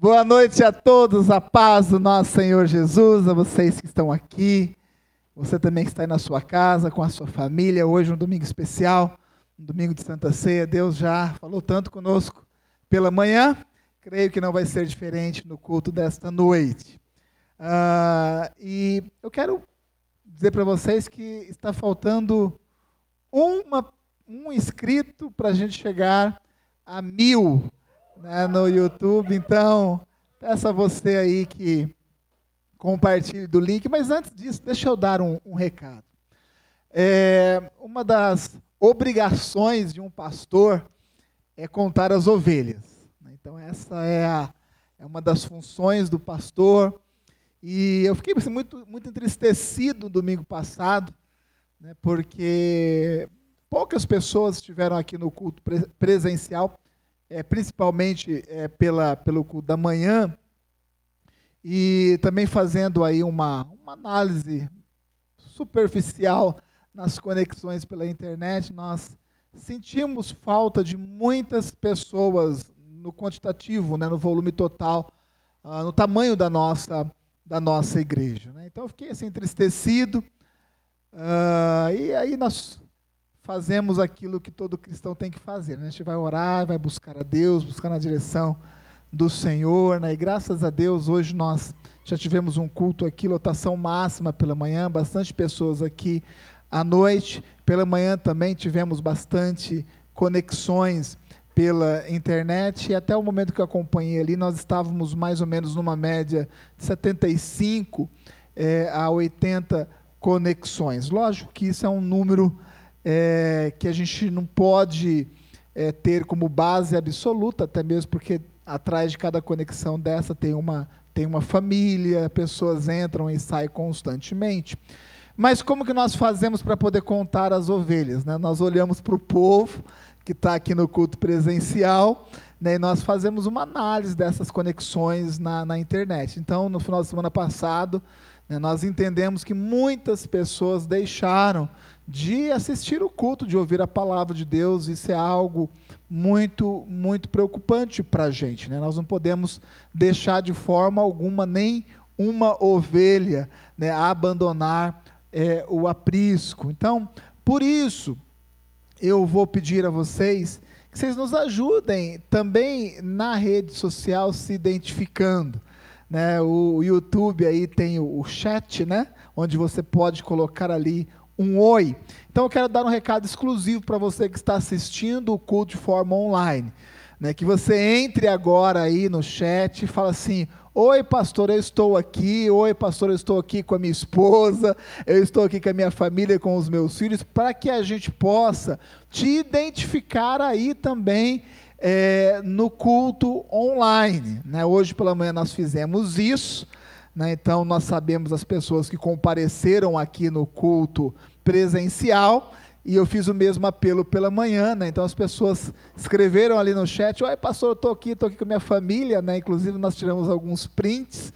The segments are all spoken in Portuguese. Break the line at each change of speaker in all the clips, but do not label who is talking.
Boa noite a todos, a paz do nosso Senhor Jesus, a vocês que estão aqui, você também que está aí na sua casa, com a sua família, hoje um domingo especial, um domingo de Santa Ceia, Deus já falou tanto conosco pela manhã, creio que não vai ser diferente no culto desta noite. Uh, e eu quero dizer para vocês que está faltando uma, um inscrito para a gente chegar a mil né, no YouTube. Então, peço a você aí que compartilhe do link. Mas antes disso, deixa eu dar um, um recado. É, uma das obrigações de um pastor é contar as ovelhas. Né. Então, essa é, a, é uma das funções do pastor. E eu fiquei assim, muito, muito entristecido domingo passado, né, porque poucas pessoas estiveram aqui no culto presencial é, principalmente é, pela, pelo culto da manhã, e também fazendo aí uma, uma análise superficial nas conexões pela internet, nós sentimos falta de muitas pessoas no quantitativo, né, no volume total, uh, no tamanho da nossa, da nossa igreja. Né? Então eu fiquei assim, entristecido, uh, e aí nós fazemos aquilo que todo cristão tem que fazer. Né? A gente vai orar, vai buscar a Deus, buscar na direção do Senhor. Né? E graças a Deus, hoje nós já tivemos um culto aqui, lotação máxima pela manhã, bastante pessoas aqui à noite. Pela manhã também tivemos bastante conexões pela internet e até o momento que eu acompanhei ali, nós estávamos mais ou menos numa média de 75 é, a 80 conexões. Lógico que isso é um número é, que a gente não pode é, ter como base absoluta, até mesmo porque atrás de cada conexão dessa tem uma, tem uma família, pessoas entram e saem constantemente. Mas como que nós fazemos para poder contar as ovelhas? Né? Nós olhamos para o povo que está aqui no culto presencial, né, e nós fazemos uma análise dessas conexões na, na internet. Então, no final de semana passado, nós entendemos que muitas pessoas deixaram de assistir o culto, de ouvir a palavra de Deus. Isso é algo muito, muito preocupante para a gente. Né? Nós não podemos deixar de forma alguma nem uma ovelha né, abandonar é, o aprisco. Então, por isso, eu vou pedir a vocês que vocês nos ajudem também na rede social se identificando. Né? O YouTube aí tem o, o chat, né? onde você pode colocar ali um oi. Então eu quero dar um recado exclusivo para você que está assistindo o culto de forma online. Né, que você entre agora aí no chat e fala assim: Oi, pastor, eu estou aqui. Oi, pastor, eu estou aqui com a minha esposa. Eu estou aqui com a minha família, com os meus filhos, para que a gente possa te identificar aí também é, no culto online. Né? Hoje pela manhã nós fizemos isso. Né? Então, nós sabemos as pessoas que compareceram aqui no culto presencial, e eu fiz o mesmo apelo pela manhã, né? Então as pessoas escreveram ali no chat: Oi, pastor, eu estou aqui, estou aqui com minha família, né? Inclusive nós tiramos alguns prints.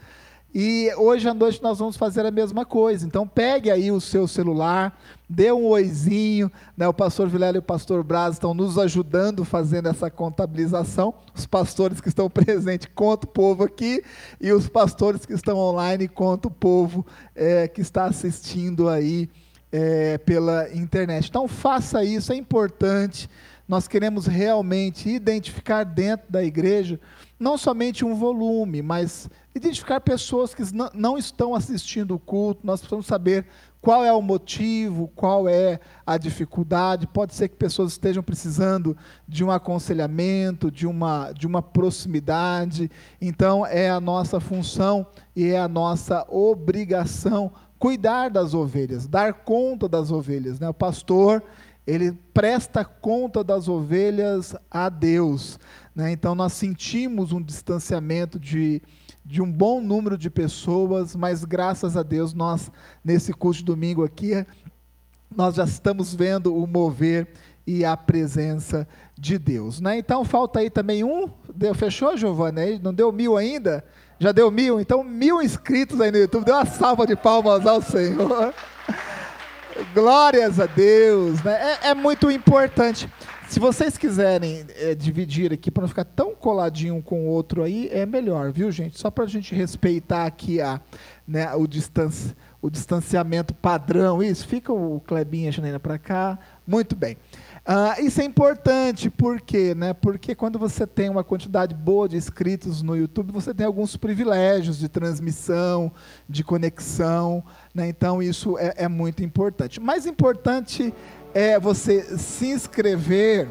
E hoje à noite nós vamos fazer a mesma coisa. Então pegue aí o seu celular, dê um oizinho. Né? O pastor Vilela e o pastor Braz estão nos ajudando fazendo essa contabilização. Os pastores que estão presentes contam o povo aqui, e os pastores que estão online contam o povo é, que está assistindo aí é, pela internet. Então faça isso, é importante. Nós queremos realmente identificar dentro da igreja não somente um volume, mas identificar pessoas que não estão assistindo o culto, nós precisamos saber qual é o motivo, qual é a dificuldade. Pode ser que pessoas estejam precisando de um aconselhamento, de uma, de uma proximidade. Então, é a nossa função e é a nossa obrigação cuidar das ovelhas, dar conta das ovelhas. Né? O pastor, ele presta conta das ovelhas a Deus. Né? Então, nós sentimos um distanciamento de de um bom número de pessoas, mas graças a Deus nós, nesse curso de domingo aqui, nós já estamos vendo o mover e a presença de Deus. Né? Então falta aí também um, deu, fechou Giovanni? Não deu mil ainda? Já deu mil? Então mil inscritos aí no YouTube, deu uma salva de palmas ao Senhor. Glórias a Deus, né? é, é muito importante. Se vocês quiserem é, dividir aqui para não ficar tão coladinho um com o outro aí, é melhor, viu, gente? Só para a gente respeitar aqui a, né, o, distanci, o distanciamento padrão. Isso, fica o Clebinha e a Janaína para cá. Muito bem. Uh, isso é importante, por quê? Né? Porque quando você tem uma quantidade boa de inscritos no YouTube, você tem alguns privilégios de transmissão, de conexão, né? então isso é, é muito importante. Mais importante é você se inscrever,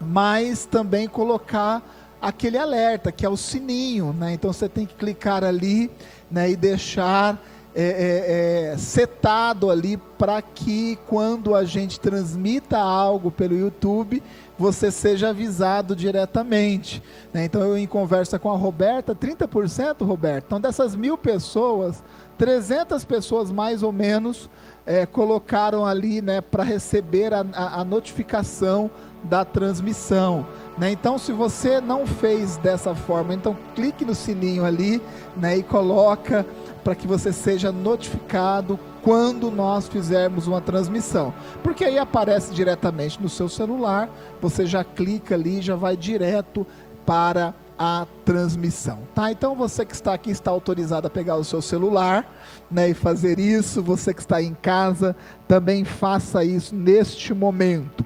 mas também colocar aquele alerta, que é o sininho. Né? Então você tem que clicar ali né, e deixar é, é, é, setado ali para que quando a gente transmita algo pelo YouTube, você seja avisado diretamente. Né? Então eu em conversa com a Roberta, 30%, Roberta. Então dessas mil pessoas, 300 pessoas mais ou menos é, colocaram ali né, para receber a, a, notificação da transmissão. Né? Então, se você não fez dessa forma, então clique no sininho ali né, e coloca para que você seja notificado quando nós fizermos uma transmissão. Porque aí aparece diretamente no seu celular, você já clica ali, já vai direto para a transmissão, tá? Então você que está aqui está autorizado a pegar o seu celular, né, e fazer isso. Você que está em casa também faça isso neste momento.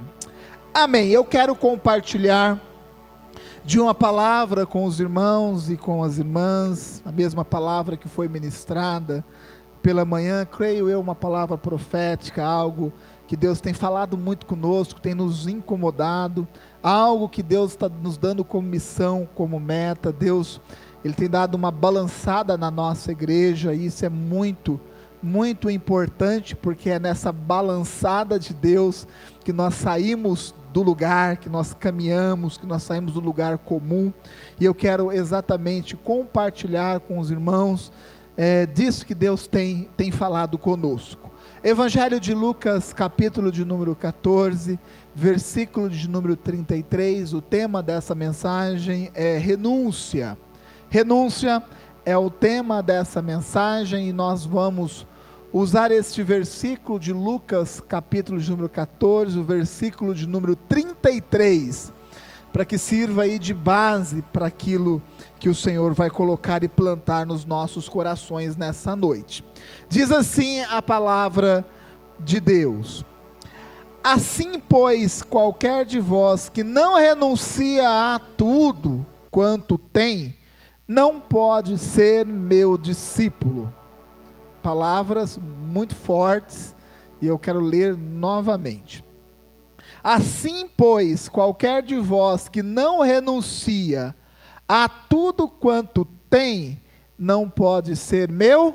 Amém. Eu quero compartilhar de uma palavra com os irmãos e com as irmãs, a mesma palavra que foi ministrada pela manhã, creio eu, uma palavra profética, algo que Deus tem falado muito conosco, tem nos incomodado, algo que Deus está nos dando como missão, como meta. Deus, Ele tem dado uma balançada na nossa igreja, e isso é muito, muito importante, porque é nessa balançada de Deus que nós saímos do lugar, que nós caminhamos, que nós saímos do lugar comum. E eu quero exatamente compartilhar com os irmãos é, disso que Deus tem, tem falado conosco. Evangelho de Lucas, capítulo de número 14, versículo de número 33. O tema dessa mensagem é renúncia. Renúncia é o tema dessa mensagem e nós vamos usar este versículo de Lucas, capítulo de número 14, o versículo de número 33, para que sirva aí de base para aquilo que o Senhor vai colocar e plantar nos nossos corações nessa noite. Diz assim a palavra de Deus: Assim, pois, qualquer de vós que não renuncia a tudo quanto tem, não pode ser meu discípulo palavras muito fortes e eu quero ler novamente. Assim, pois, qualquer de vós que não renuncia a tudo quanto tem, não pode ser meu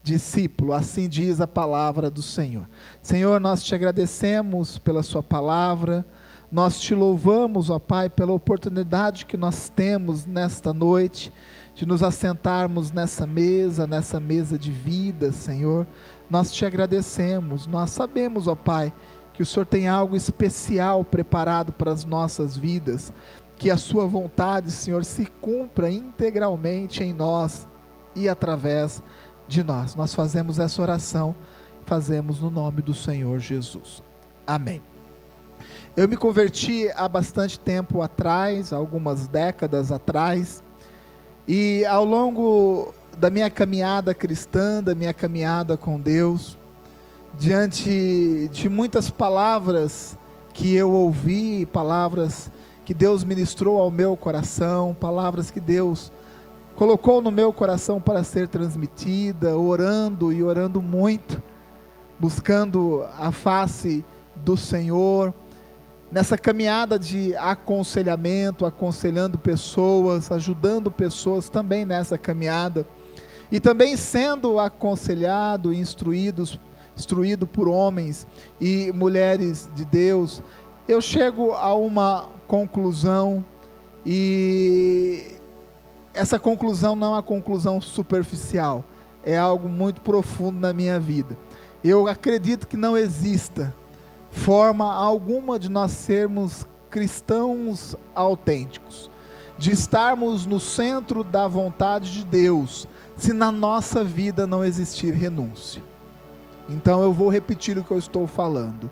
discípulo, assim diz a palavra do Senhor. Senhor, nós te agradecemos pela Sua palavra, nós te louvamos, ó Pai, pela oportunidade que nós temos nesta noite de nos assentarmos nessa mesa, nessa mesa de vida, Senhor. Nós te agradecemos. Nós sabemos, ó Pai, que o Senhor tem algo especial preparado para as nossas vidas. Que a Sua vontade, Senhor, se cumpra integralmente em nós e através de nós. Nós fazemos essa oração, fazemos no nome do Senhor Jesus. Amém. Eu me converti há bastante tempo atrás, algumas décadas atrás, e ao longo da minha caminhada cristã, da minha caminhada com Deus, diante de muitas palavras que eu ouvi, palavras que Deus ministrou ao meu coração, palavras que Deus colocou no meu coração para ser transmitida, orando e orando muito, buscando a face do Senhor nessa caminhada de aconselhamento, aconselhando pessoas, ajudando pessoas também nessa caminhada, e também sendo aconselhado instruídos, instruído por homens e mulheres de Deus, eu chego a uma conclusão e essa conclusão não é uma conclusão superficial, é algo muito profundo na minha vida. Eu acredito que não exista forma alguma de nós sermos cristãos autênticos, de estarmos no centro da vontade de Deus, se na nossa vida não existir renúncia. Então eu vou repetir o que eu estou falando.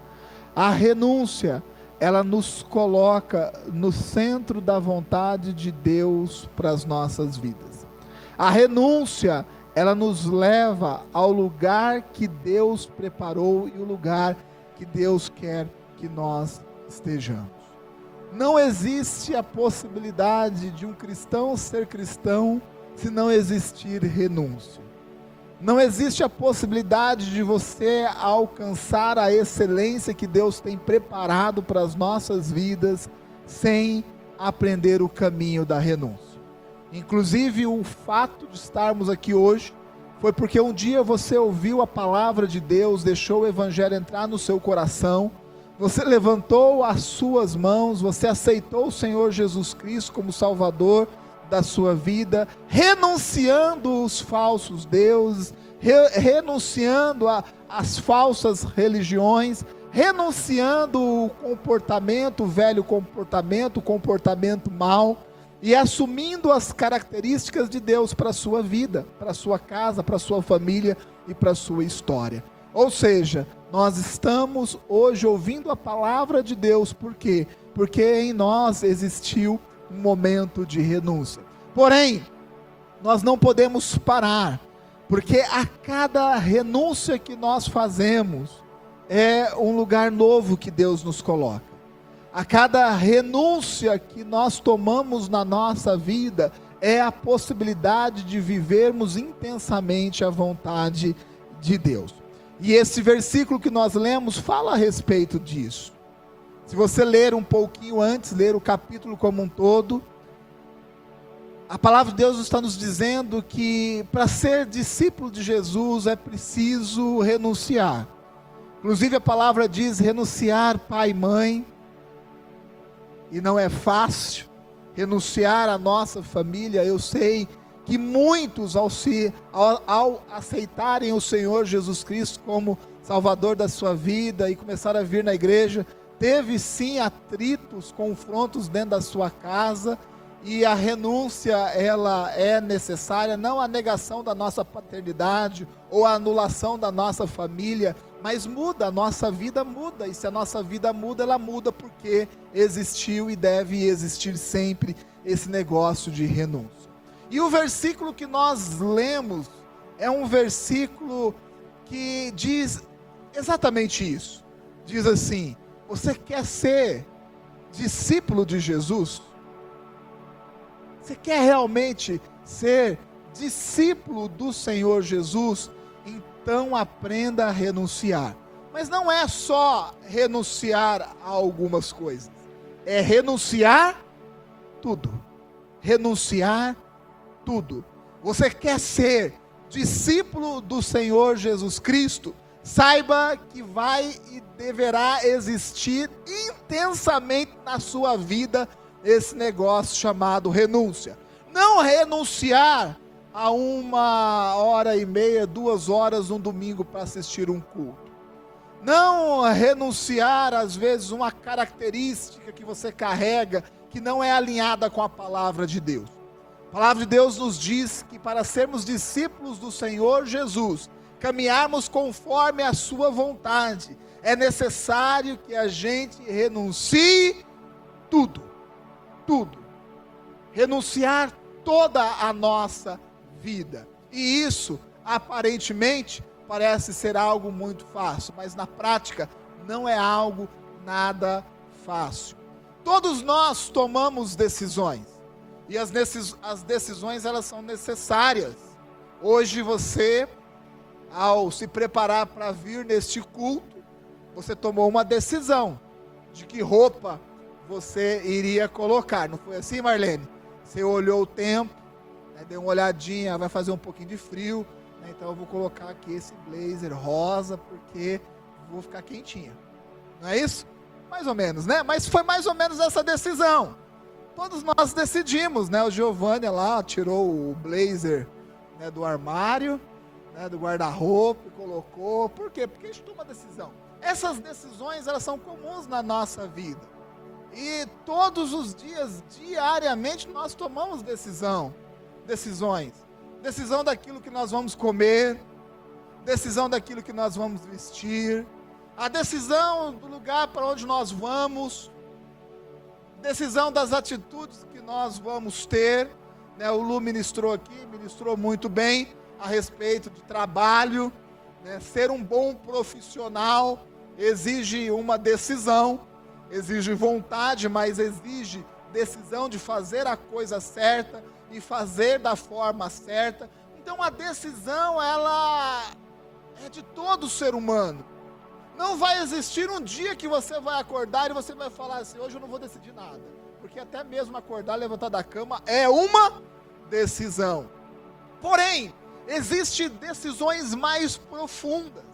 A renúncia ela nos coloca no centro da vontade de Deus para as nossas vidas. A renúncia, ela nos leva ao lugar que Deus preparou e o lugar que Deus quer que nós estejamos. Não existe a possibilidade de um cristão ser cristão se não existir renúncia. Não existe a possibilidade de você alcançar a excelência que Deus tem preparado para as nossas vidas sem aprender o caminho da renúncia. Inclusive, o fato de estarmos aqui hoje foi porque um dia você ouviu a palavra de Deus, deixou o Evangelho entrar no seu coração, você levantou as suas mãos, você aceitou o Senhor Jesus Cristo como Salvador da sua vida, renunciando os falsos deuses, re, renunciando às falsas religiões, renunciando o comportamento, o velho comportamento, o comportamento mau, e assumindo as características de Deus para a sua vida, para a sua casa, para a sua família e para a sua história. Ou seja, nós estamos hoje ouvindo a palavra de Deus, por quê? Porque em nós existiu um momento de renúncia. Porém, nós não podemos parar, porque a cada renúncia que nós fazemos é um lugar novo que Deus nos coloca. A cada renúncia que nós tomamos na nossa vida é a possibilidade de vivermos intensamente a vontade de Deus. E esse versículo que nós lemos fala a respeito disso. Se você ler um pouquinho antes, ler o capítulo como um todo, a palavra de Deus está nos dizendo que para ser discípulo de Jesus é preciso renunciar. Inclusive a palavra diz renunciar pai e mãe, e não é fácil renunciar à nossa família. Eu sei que muitos, ao, se, ao, ao aceitarem o Senhor Jesus Cristo como Salvador da sua vida e começar a vir na igreja, teve sim atritos, confrontos dentro da sua casa e a renúncia ela é necessária, não a negação da nossa paternidade ou a anulação da nossa família, mas muda, a nossa vida muda, e se a nossa vida muda, ela muda porque existiu e deve existir sempre esse negócio de renúncia. E o versículo que nós lemos é um versículo que diz exatamente isso. Diz assim: Você quer ser discípulo de Jesus? Você quer realmente ser discípulo do Senhor Jesus? Então aprenda a renunciar. Mas não é só renunciar a algumas coisas, é renunciar tudo. Renunciar tudo. Você quer ser discípulo do Senhor Jesus Cristo? Saiba que vai e deverá existir intensamente na sua vida esse negócio chamado renúncia. Não renunciar a uma hora e meia, duas horas um domingo para assistir um culto. Não renunciar, às vezes, uma característica que você carrega que não é alinhada com a palavra de Deus. A palavra de Deus nos diz que para sermos discípulos do Senhor Jesus, caminharmos conforme a Sua vontade, é necessário que a gente renuncie tudo tudo, renunciar toda a nossa vida. E isso, aparentemente, parece ser algo muito fácil, mas na prática não é algo nada fácil. Todos nós tomamos decisões. E as, as decisões elas são necessárias. Hoje você, ao se preparar para vir neste culto, você tomou uma decisão de que roupa você iria colocar. Não foi assim, Marlene? Você olhou o tempo, né, uma olhadinha, vai fazer um pouquinho de frio, né, então eu vou colocar aqui esse blazer rosa porque vou ficar quentinha. Não é isso? Mais ou menos, né? Mas foi mais ou menos essa decisão. Todos nós decidimos, né? O Giovanni lá tirou o blazer né, do armário, né, do guarda-roupa, colocou. Por quê? Porque a gente toma decisão. Essas decisões, elas são comuns na nossa vida. E todos os dias, diariamente, nós tomamos decisão, decisões. Decisão daquilo que nós vamos comer, decisão daquilo que nós vamos vestir, A decisão do lugar para onde nós vamos, decisão das atitudes que nós vamos ter. Né? O Lu ministrou aqui, ministrou muito bem a respeito de trabalho. Né? Ser um bom profissional exige uma decisão, exige vontade, mas exige decisão de fazer a coisa certa e fazer da forma certa. Então a decisão, ela é de todo ser humano. Não vai existir um dia que você vai acordar e você vai falar assim: hoje eu não vou decidir nada. Porque até mesmo acordar, levantar da cama é uma decisão. Porém, existem decisões mais profundas.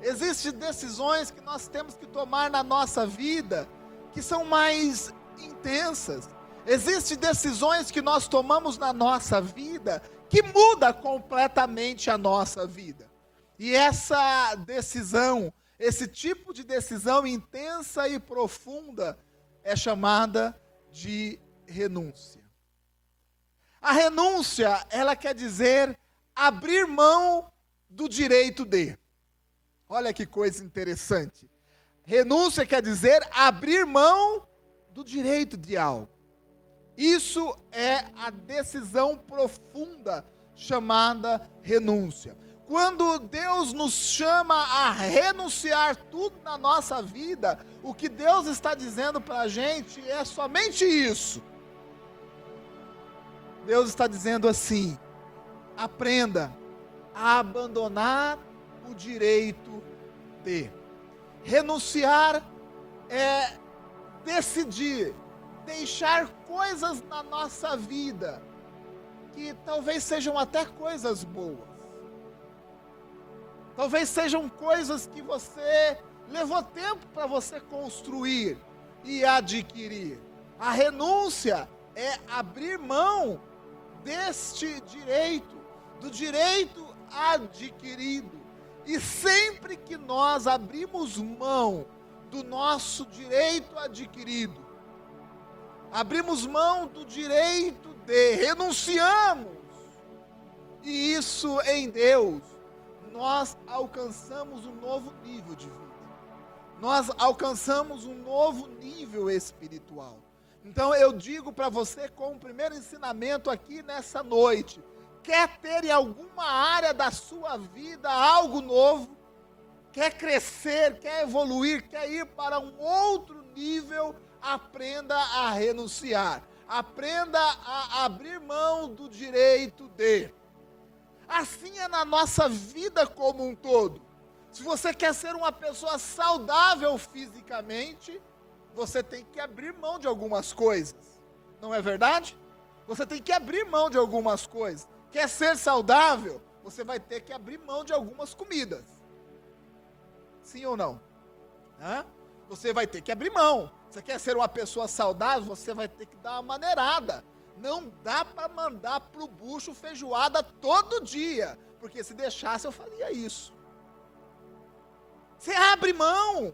Existem decisões que nós temos que tomar na nossa vida que são mais intensas. Existem decisões que nós tomamos na nossa vida que muda completamente a nossa vida. E essa decisão, esse tipo de decisão intensa e profunda é chamada de renúncia. A renúncia, ela quer dizer abrir mão do direito de. Olha que coisa interessante. Renúncia quer dizer abrir mão do direito de algo. Isso é a decisão profunda chamada renúncia. Quando Deus nos chama a renunciar tudo na nossa vida, o que Deus está dizendo para a gente é somente isso. Deus está dizendo assim: aprenda a abandonar o direito de. Renunciar é decidir deixar coisas na nossa vida que talvez sejam até coisas boas. Talvez sejam coisas que você levou tempo para você construir e adquirir. A renúncia é abrir mão deste direito, do direito adquirido. E sempre que nós abrimos mão do nosso direito adquirido, abrimos mão do direito de, renunciamos, e isso em Deus, nós alcançamos um novo nível de vida, nós alcançamos um novo nível espiritual. Então eu digo para você, com o primeiro ensinamento aqui nessa noite, quer ter em alguma área da sua vida algo novo, quer crescer, quer evoluir, quer ir para um outro nível, aprenda a renunciar. Aprenda a abrir mão do direito de. Assim é na nossa vida como um todo. Se você quer ser uma pessoa saudável fisicamente, você tem que abrir mão de algumas coisas. Não é verdade? Você tem que abrir mão de algumas coisas. Quer ser saudável? Você vai ter que abrir mão de algumas comidas. Sim ou não? Hã? Você vai ter que abrir mão. Você quer ser uma pessoa saudável? Você vai ter que dar uma maneirada. Não dá para mandar para o bucho feijoada todo dia. Porque se deixasse, eu faria isso. Você abre mão.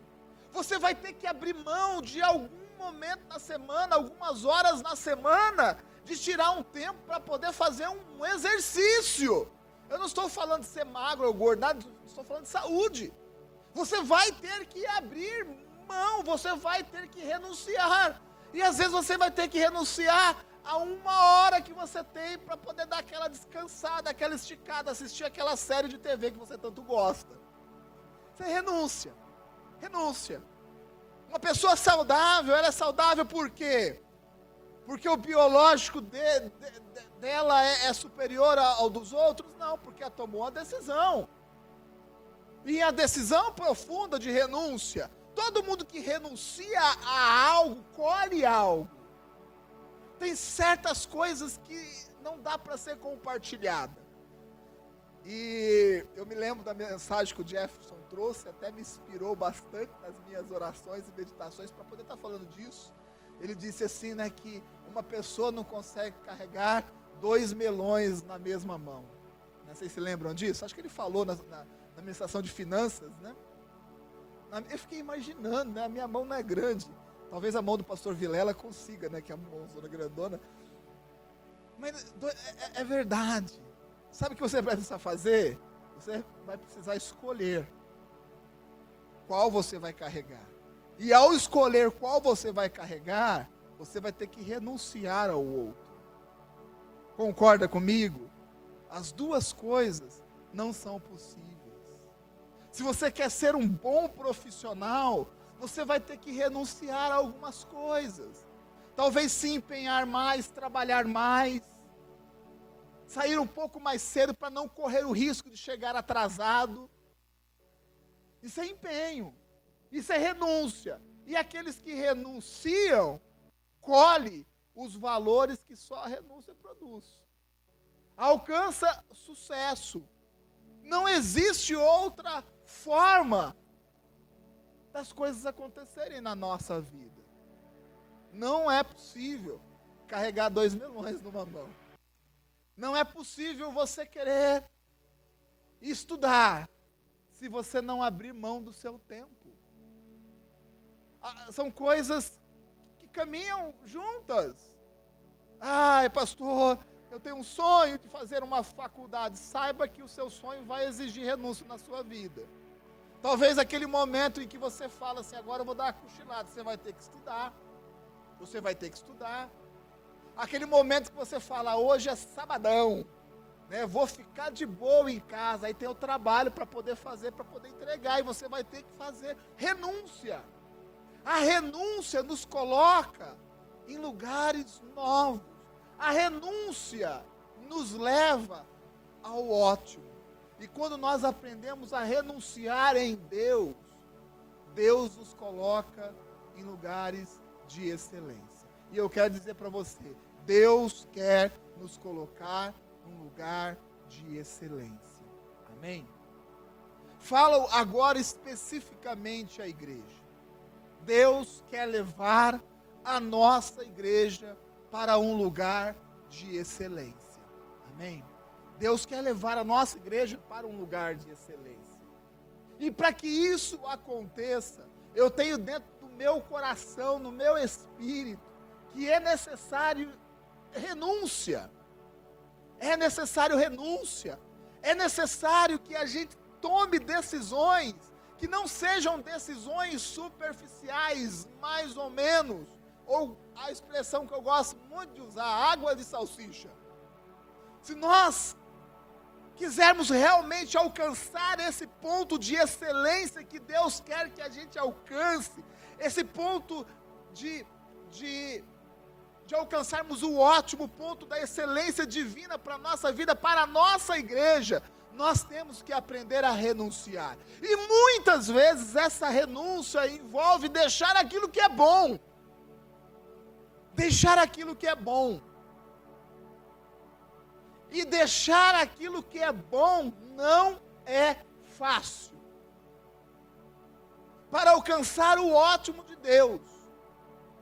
Você vai ter que abrir mão de algum momento na semana, algumas horas na semana, de tirar um tempo para poder fazer um exercício. Eu não estou falando de ser magro ou gordo, estou falando de saúde. Você vai ter que abrir mão, você vai ter que renunciar. E às vezes você vai ter que renunciar a uma hora que você tem para poder dar aquela descansada, aquela esticada, assistir aquela série de TV que você tanto gosta. Você renuncia. Renúncia. Uma pessoa saudável, ela é saudável por quê? Porque o biológico de, de, de, dela é, é superior ao dos outros? Não, porque ela tomou a decisão. E a decisão profunda de renúncia Todo mundo que renuncia a algo, colhe algo. Tem certas coisas que não dá para ser compartilhada. E eu me lembro da mensagem que o Jefferson trouxe, até me inspirou bastante nas minhas orações e meditações para poder estar tá falando disso. Ele disse assim, né, que uma pessoa não consegue carregar dois melões na mesma mão. Não sei se lembram disso. Acho que ele falou na, na, na administração de finanças, né? Eu fiquei imaginando, né? A minha mão não é grande. Talvez a mão do pastor Vilela consiga, né? Que é a mãozona grandona. Mas é, é, é verdade. Sabe o que você vai precisar fazer? Você vai precisar escolher. qual você vai carregar. E ao escolher qual você vai carregar, você vai ter que renunciar ao outro. Concorda comigo? As duas coisas não são possíveis. Se você quer ser um bom profissional, você vai ter que renunciar a algumas coisas. Talvez se empenhar mais, trabalhar mais, sair um pouco mais cedo para não correr o risco de chegar atrasado. Isso é empenho, isso é renúncia. E aqueles que renunciam, colhe os valores que só a renúncia produz. Alcança sucesso. Não existe outra forma das coisas acontecerem na nossa vida. Não é possível carregar dois melões numa mão. Não é possível você querer estudar se você não abrir mão do seu tempo. Ah, são coisas que caminham juntas. Ai, pastor, eu tenho um sonho de fazer uma faculdade. Saiba que o seu sonho vai exigir renúncia na sua vida. Talvez aquele momento em que você fala assim, agora eu vou dar uma cochilada, você vai ter que estudar. Você vai ter que estudar. Aquele momento que você fala, hoje é sabadão, né? Vou ficar de boa em casa, aí tem o trabalho para poder fazer, para poder entregar, e você vai ter que fazer renúncia. A renúncia nos coloca em lugares novos. A renúncia nos leva ao ótimo. E quando nós aprendemos a renunciar em Deus, Deus nos coloca em lugares de excelência. E eu quero dizer para você, Deus quer nos colocar num lugar de excelência. Amém? Fala agora especificamente à igreja. Deus quer levar a nossa igreja para um lugar de excelência. Amém? Deus quer levar a nossa igreja para um lugar de excelência. E para que isso aconteça, eu tenho dentro do meu coração, no meu espírito, que é necessário renúncia. É necessário renúncia. É necessário que a gente tome decisões que não sejam decisões superficiais, mais ou menos, ou a expressão que eu gosto muito de usar, água de salsicha. Se nós quisermos realmente alcançar esse ponto de excelência que Deus quer que a gente alcance, esse ponto de, de, de alcançarmos o ótimo ponto da excelência divina para a nossa vida, para a nossa igreja, nós temos que aprender a renunciar. E muitas vezes essa renúncia envolve deixar aquilo que é bom. Deixar aquilo que é bom. E deixar aquilo que é bom não é fácil. Para alcançar o ótimo de Deus,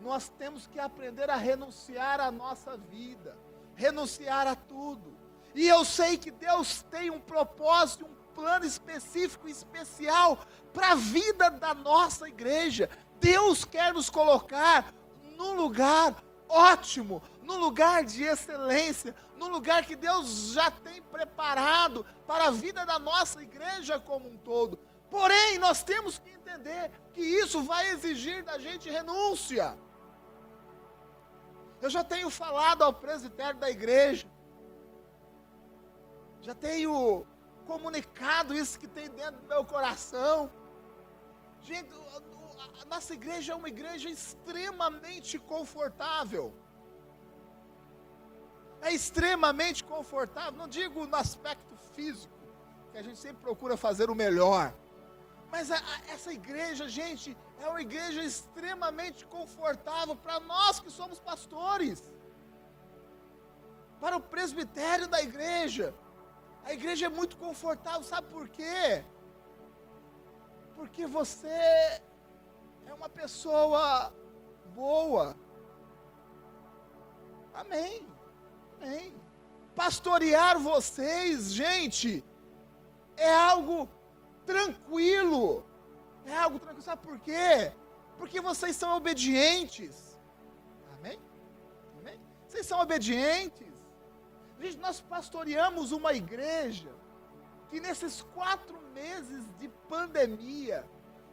nós temos que aprender a renunciar à nossa vida, renunciar a tudo. E eu sei que Deus tem um propósito, um plano específico, especial para a vida da nossa igreja. Deus quer nos colocar num lugar ótimo, num lugar de excelência, num lugar que Deus já tem preparado para a vida da nossa igreja como um todo. Porém, nós temos que entender que isso vai exigir da gente renúncia. Eu já tenho falado ao presbitério da igreja, já tenho comunicado isso que tem dentro do meu coração. Gente, a nossa igreja é uma igreja extremamente confortável. É extremamente confortável, não digo no aspecto físico, que a gente sempre procura fazer o melhor. Mas a, a, essa igreja, gente, é uma igreja extremamente confortável para nós que somos pastores. Para o presbitério da igreja. A igreja é muito confortável, sabe por quê? Porque você é uma pessoa boa. Amém. Amém. Pastorear vocês, gente, é algo tranquilo. É algo tranquilo. Sabe por quê? Porque vocês são obedientes. Amém? Amém? Vocês são obedientes. Gente, nós pastoreamos uma igreja que nesses quatro meses de pandemia,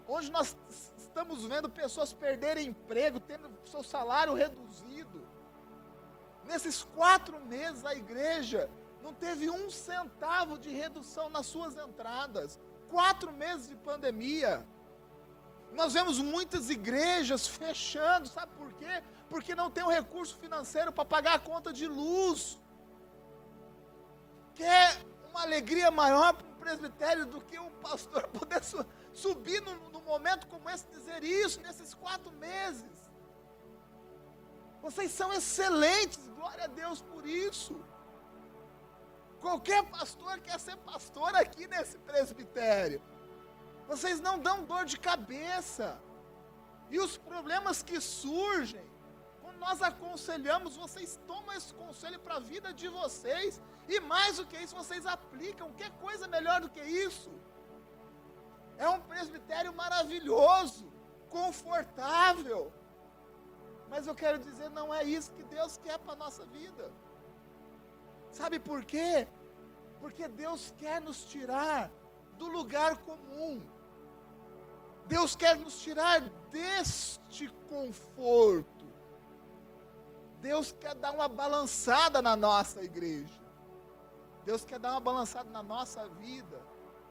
onde nós estamos vendo pessoas perderem emprego, tendo seu salário reduzido. Nesses quatro meses, a igreja não teve um centavo de redução nas suas entradas. Quatro meses de pandemia. Nós vemos muitas igrejas fechando, sabe por quê? Porque não tem o recurso financeiro para pagar a conta de luz. Quer uma alegria maior para um presbitério do que um pastor poder su subir no momento como esse, dizer isso, nesses quatro meses. Vocês são excelentes, glória a Deus por isso. Qualquer pastor quer ser pastor aqui nesse presbitério. Vocês não dão dor de cabeça. E os problemas que surgem, quando nós aconselhamos, vocês tomam esse conselho para a vida de vocês. E mais do que isso, vocês aplicam. Que coisa melhor do que isso? É um presbitério maravilhoso, confortável. Mas eu quero dizer, não é isso que Deus quer para a nossa vida. Sabe por quê? Porque Deus quer nos tirar do lugar comum. Deus quer nos tirar deste conforto. Deus quer dar uma balançada na nossa igreja. Deus quer dar uma balançada na nossa vida.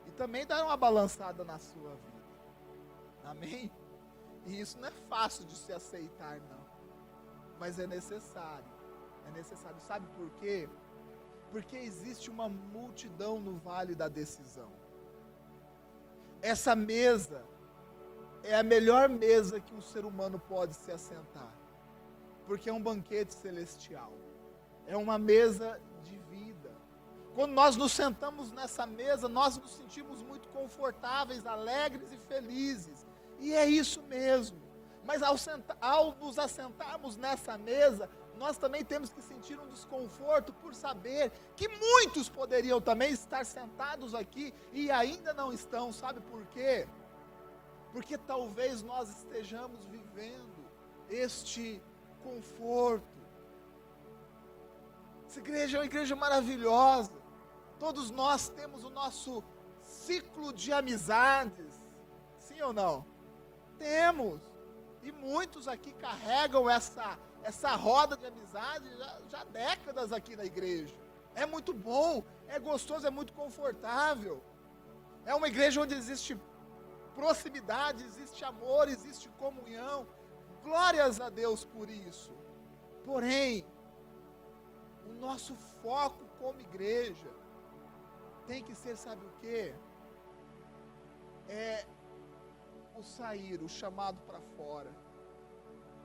E também dar uma balançada na sua vida. Amém? E isso não é fácil de se aceitar, não. Mas é necessário. É necessário. Sabe por quê? Porque existe uma multidão no vale da decisão. Essa mesa é a melhor mesa que um ser humano pode se assentar. Porque é um banquete celestial. É uma mesa de vida. Quando nós nos sentamos nessa mesa, nós nos sentimos muito confortáveis, alegres e felizes. E é isso mesmo. Mas ao, ao nos assentarmos nessa mesa, nós também temos que sentir um desconforto por saber que muitos poderiam também estar sentados aqui e ainda não estão, sabe por quê? Porque talvez nós estejamos vivendo este conforto. Essa igreja é uma igreja maravilhosa. Todos nós temos o nosso ciclo de amizades. Sim ou não? Temos. E muitos aqui carregam essa essa roda de amizade já, já há décadas aqui na igreja. É muito bom, é gostoso, é muito confortável. É uma igreja onde existe proximidade, existe amor, existe comunhão. Glórias a Deus por isso. Porém, o nosso foco como igreja tem que ser, sabe o quê? É o sair, o chamado para fora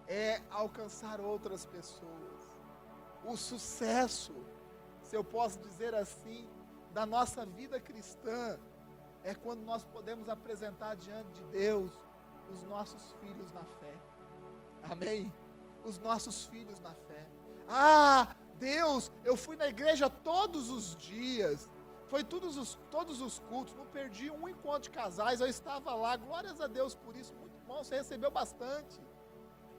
é alcançar outras pessoas. O sucesso, se eu posso dizer assim, da nossa vida cristã é quando nós podemos apresentar diante de Deus os nossos filhos na fé. Amém? Os nossos filhos na fé. Ah, Deus, eu fui na igreja todos os dias. Foi todos os, todos os cultos, não perdi um encontro de casais, eu estava lá, glórias a Deus por isso, muito bom, você recebeu bastante.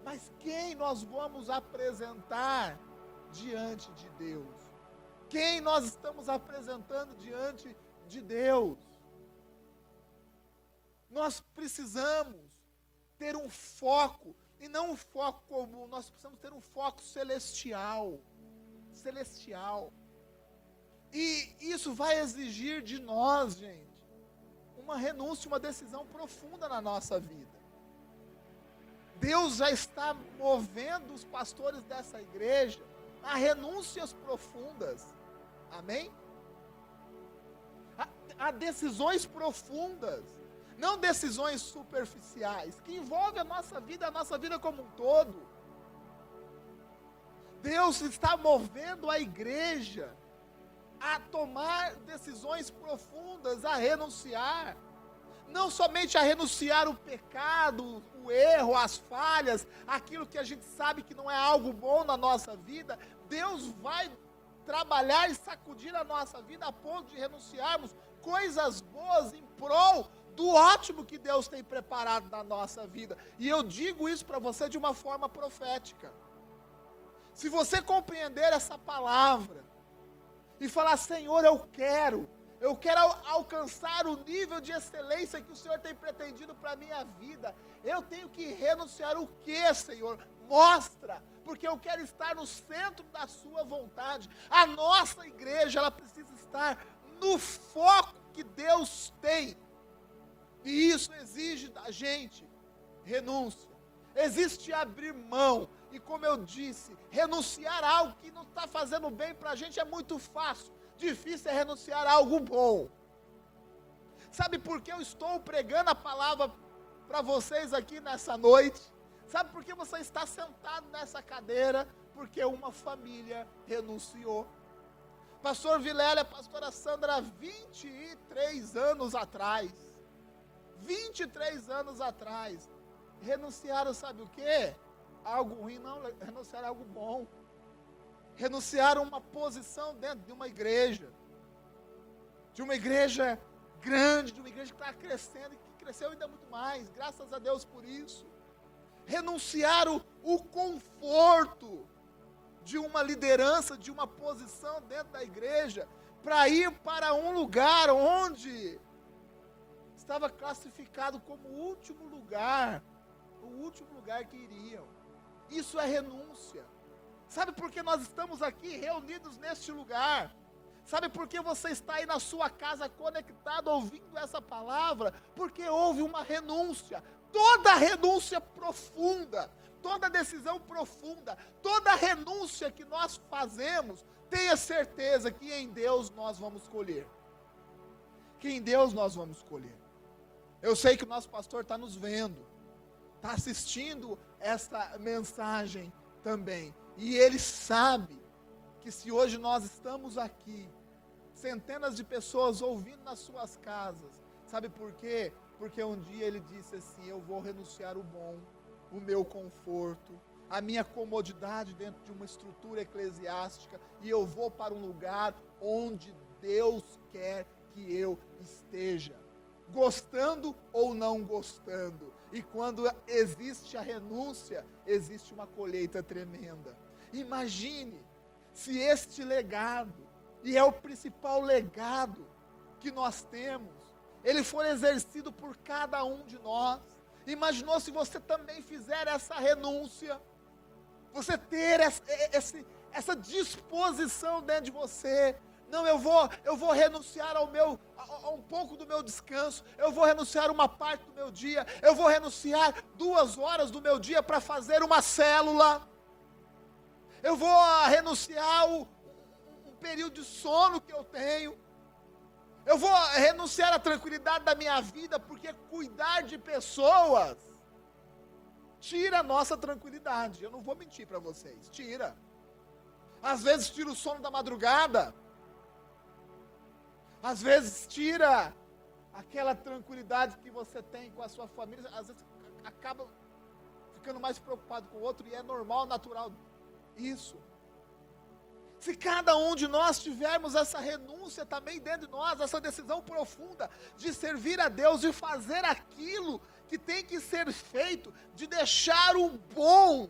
Mas quem nós vamos apresentar diante de Deus? Quem nós estamos apresentando diante de Deus? Nós precisamos ter um foco, e não um foco comum, nós precisamos ter um foco celestial. Celestial. E isso vai exigir de nós, gente, uma renúncia, uma decisão profunda na nossa vida. Deus já está movendo os pastores dessa igreja a renúncias profundas. Amém? A, decisões profundas, não decisões superficiais, que envolvem a nossa vida, a nossa vida como um todo. Deus está movendo a igreja a tomar decisões profundas, a renunciar não somente a renunciar o pecado, o erro, as falhas, aquilo que a gente sabe que não é algo bom na nossa vida, Deus vai trabalhar e sacudir a nossa vida a ponto de renunciarmos coisas boas em prol do ótimo que Deus tem preparado na nossa vida. E eu digo isso para você de uma forma profética. Se você compreender essa palavra e falar, Senhor, eu quero, eu quero alcançar o nível de excelência que o Senhor tem pretendido para a minha vida. Eu tenho que renunciar o que, Senhor? Mostra, porque eu quero estar no centro da Sua vontade. A nossa igreja, ela precisa estar no foco que Deus tem. E isso exige da gente renúncia. Existe abrir mão. E como eu disse, renunciar a algo que não está fazendo bem para a gente é muito fácil difícil é renunciar a algo bom. Sabe por que eu estou pregando a palavra para vocês aqui nessa noite? Sabe por que você está sentado nessa cadeira? Porque uma família renunciou. Pastor Vilélia, pastora Sandra, 23 anos atrás, 23 anos atrás, renunciaram, sabe o que? Algo ruim, não, renunciaram a algo bom renunciaram uma posição dentro de uma igreja, de uma igreja grande, de uma igreja que está crescendo e que cresceu ainda muito mais, graças a Deus por isso. Renunciaram o conforto de uma liderança, de uma posição dentro da igreja, para ir para um lugar onde estava classificado como o último lugar, o último lugar que iriam. Isso é renúncia. Sabe por que nós estamos aqui reunidos neste lugar? Sabe por que você está aí na sua casa conectado ouvindo essa palavra? Porque houve uma renúncia, toda renúncia profunda, toda decisão profunda, toda renúncia que nós fazemos, tenha certeza que em Deus nós vamos colher. Que em Deus nós vamos colher. Eu sei que o nosso pastor está nos vendo, está assistindo esta mensagem também. E Ele sabe que se hoje nós estamos aqui, centenas de pessoas ouvindo nas suas casas, sabe por quê? Porque um dia Ele disse assim: Eu vou renunciar o bom, o meu conforto, a minha comodidade dentro de uma estrutura eclesiástica, e eu vou para um lugar onde Deus quer que eu esteja, gostando ou não gostando. E quando existe a renúncia, existe uma colheita tremenda. Imagine se este legado, e é o principal legado que nós temos, ele for exercido por cada um de nós. Imaginou se você também fizer essa renúncia, você ter essa, essa, essa disposição dentro de você. Não, eu vou, eu vou renunciar ao meu, a, a um pouco do meu descanso. Eu vou renunciar uma parte do meu dia. Eu vou renunciar duas horas do meu dia para fazer uma célula eu vou renunciar o, um período de sono que eu tenho. Eu vou renunciar à tranquilidade da minha vida, porque cuidar de pessoas tira a nossa tranquilidade. Eu não vou mentir para vocês, tira. Às vezes tira o sono da madrugada. Às vezes tira aquela tranquilidade que você tem com a sua família. Às vezes acaba ficando mais preocupado com o outro e é normal, natural isso. Se cada um de nós tivermos essa renúncia também dentro de nós, essa decisão profunda de servir a Deus, de fazer aquilo que tem que ser feito, de deixar o bom,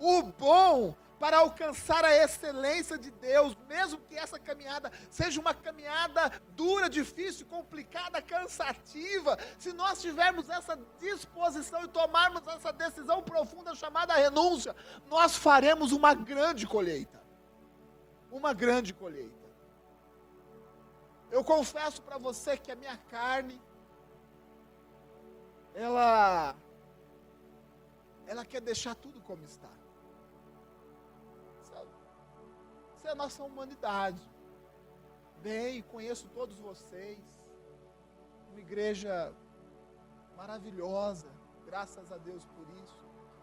o bom para alcançar a excelência de Deus, mesmo que essa caminhada seja uma caminhada dura, difícil, complicada, cansativa, se nós tivermos essa disposição e tomarmos essa decisão profunda chamada renúncia, nós faremos uma grande colheita. Uma grande colheita. Eu confesso para você que a minha carne, ela, ela quer deixar tudo como está. Essa é a nossa humanidade. Bem, conheço todos vocês. Uma igreja maravilhosa. Graças a Deus por isso.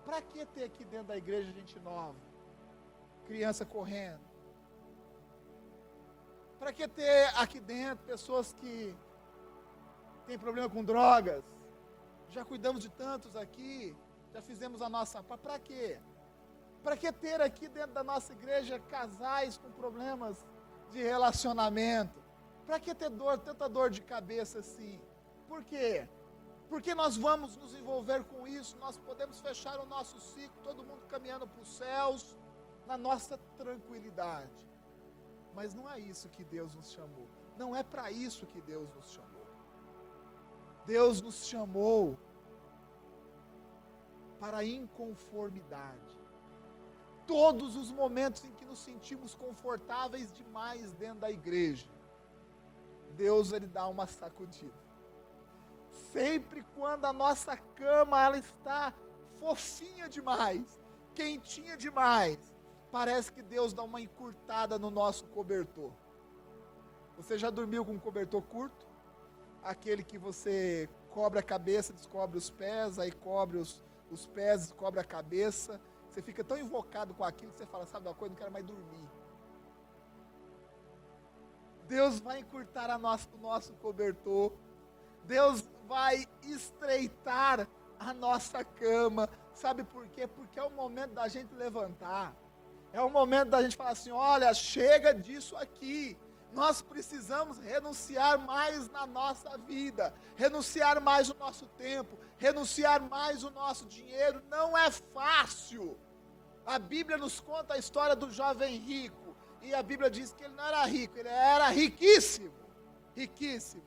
Para que ter aqui dentro da igreja gente nova? Criança correndo. Para que ter aqui dentro pessoas que têm problema com drogas? Já cuidamos de tantos aqui. Já fizemos a nossa. Para quê? Para que ter aqui dentro da nossa igreja casais com problemas de relacionamento? Para que ter dor, tanta dor de cabeça assim? Por quê? Porque nós vamos nos envolver com isso, nós podemos fechar o nosso ciclo, todo mundo caminhando para os céus, na nossa tranquilidade. Mas não é isso que Deus nos chamou. Não é para isso que Deus nos chamou. Deus nos chamou para a inconformidade. Todos os momentos em que nos sentimos confortáveis demais dentro da igreja, Deus ele dá uma sacudida. Sempre quando a nossa cama ela está fofinha demais, quentinha demais, parece que Deus dá uma encurtada no nosso cobertor. Você já dormiu com um cobertor curto? Aquele que você cobre a cabeça, descobre os pés, aí cobre os, os pés, descobre a cabeça. Você fica tão invocado com aquilo que você fala, sabe uma coisa, não quero mais dormir. Deus vai encurtar a o nosso cobertor. Deus vai estreitar a nossa cama. Sabe por quê? Porque é o momento da gente levantar. É o momento da gente falar assim: olha, chega disso aqui. Nós precisamos renunciar mais na nossa vida, renunciar mais o nosso tempo, renunciar mais o nosso dinheiro. Não é fácil. A Bíblia nos conta a história do jovem rico. E a Bíblia diz que ele não era rico, ele era riquíssimo. Riquíssimo.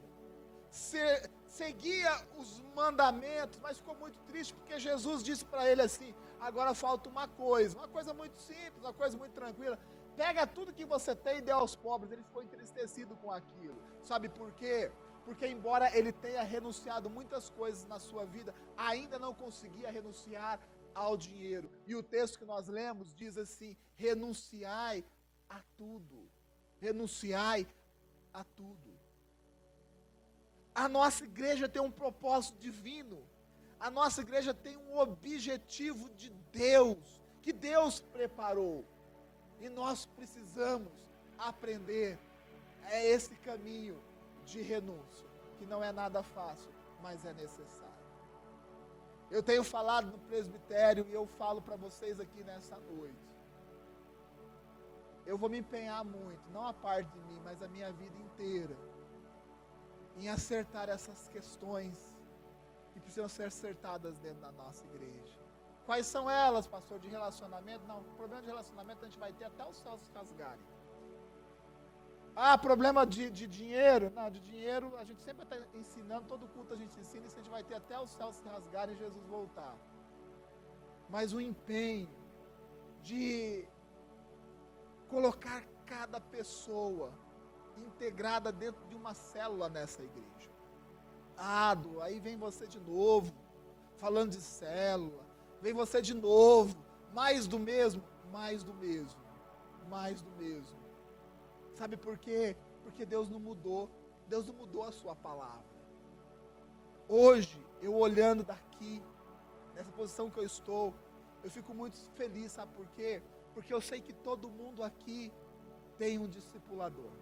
Se, seguia os mandamentos, mas ficou muito triste porque Jesus disse para ele assim: agora falta uma coisa, uma coisa muito simples, uma coisa muito tranquila. Pega tudo que você tem e dê aos pobres. Ele ficou entristecido com aquilo. Sabe por quê? Porque, embora ele tenha renunciado muitas coisas na sua vida, ainda não conseguia renunciar ao dinheiro. E o texto que nós lemos diz assim: renunciai a tudo. Renunciai a tudo. A nossa igreja tem um propósito divino. A nossa igreja tem um objetivo de Deus, que Deus preparou. E nós precisamos aprender é esse caminho de renúncia, que não é nada fácil, mas é necessário. Eu tenho falado no presbitério e eu falo para vocês aqui nessa noite eu vou me empenhar muito, não a parte de mim, mas a minha vida inteira, em acertar essas questões que precisam ser acertadas dentro da nossa igreja. Quais são elas, pastor? De relacionamento? Não, problema de relacionamento a gente vai ter até os céus rasgarem. Ah, problema de, de dinheiro? Não, de dinheiro a gente sempre está ensinando, todo culto a gente ensina, isso a gente vai ter até os céus se rasgarem e Jesus voltar. Mas o empenho de colocar cada pessoa integrada dentro de uma célula nessa igreja. Ado, aí vem você de novo, falando de célula, vem você de novo, mais do mesmo, mais do mesmo, mais do mesmo. Sabe por quê? Porque Deus não mudou, Deus não mudou a sua palavra. Hoje, eu olhando daqui, nessa posição que eu estou, eu fico muito feliz, sabe por quê? Porque eu sei que todo mundo aqui tem um discipulador.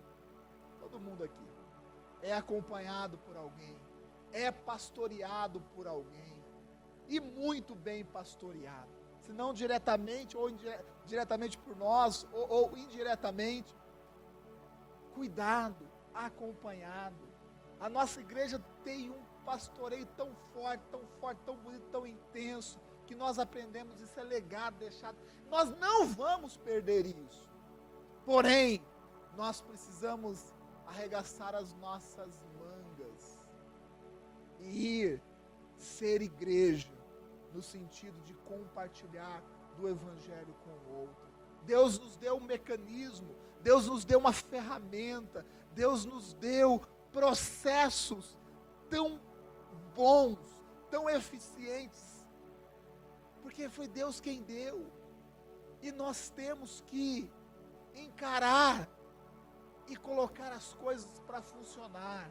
Todo mundo aqui é acompanhado por alguém, é pastoreado por alguém, e muito bem pastoreado. Se não diretamente ou diretamente por nós, ou, ou indiretamente, cuidado, acompanhado. A nossa igreja tem um pastoreio tão forte, tão forte, tão bonito, tão intenso, que nós aprendemos, isso é legado deixado. Nós não vamos perder isso. Porém, nós precisamos arregaçar as nossas mangas e ir ser igreja no sentido de compartilhar do evangelho com o outro. Deus nos deu um mecanismo, Deus nos deu uma ferramenta, Deus nos deu processos tão bons, tão eficientes porque foi Deus quem deu. E nós temos que encarar e colocar as coisas para funcionar.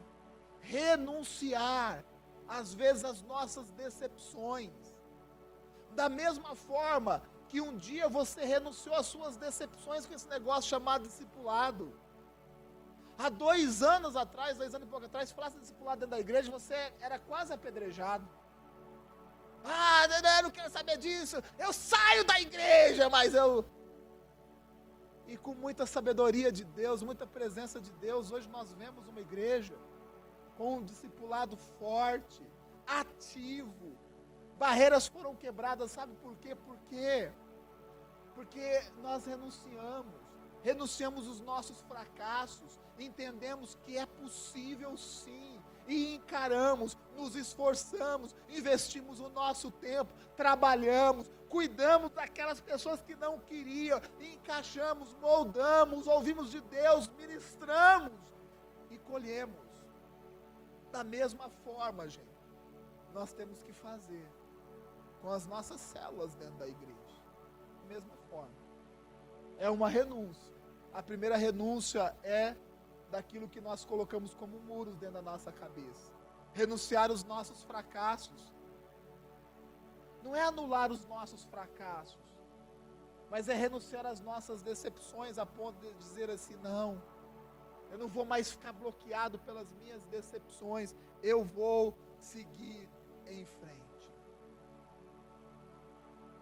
Renunciar, às vezes, às nossas decepções. Da mesma forma que um dia você renunciou às suas decepções com esse negócio chamado discipulado. Há dois anos atrás, dois anos e pouco atrás, se falasse discipulado dentro da igreja, você era quase apedrejado. Ah, eu não quero saber disso. Eu saio da igreja, mas eu. E com muita sabedoria de Deus, muita presença de Deus, hoje nós vemos uma igreja com um discipulado forte, ativo. Barreiras foram quebradas, sabe por quê? Por quê? Porque nós renunciamos. renunciamos os nossos fracassos, entendemos que é possível sim, e encaramos, nos esforçamos, investimos o nosso tempo, trabalhamos, cuidamos daquelas pessoas que não queriam, encaixamos, moldamos, ouvimos de Deus, ministramos e colhemos. Da mesma forma, gente, nós temos que fazer com as nossas células dentro da igreja. Da mesma forma. É uma renúncia. A primeira renúncia é daquilo que nós colocamos como muros dentro da nossa cabeça. Renunciar os nossos fracassos. Não é anular os nossos fracassos, mas é renunciar às nossas decepções a ponto de dizer assim: não, eu não vou mais ficar bloqueado pelas minhas decepções, eu vou seguir em frente.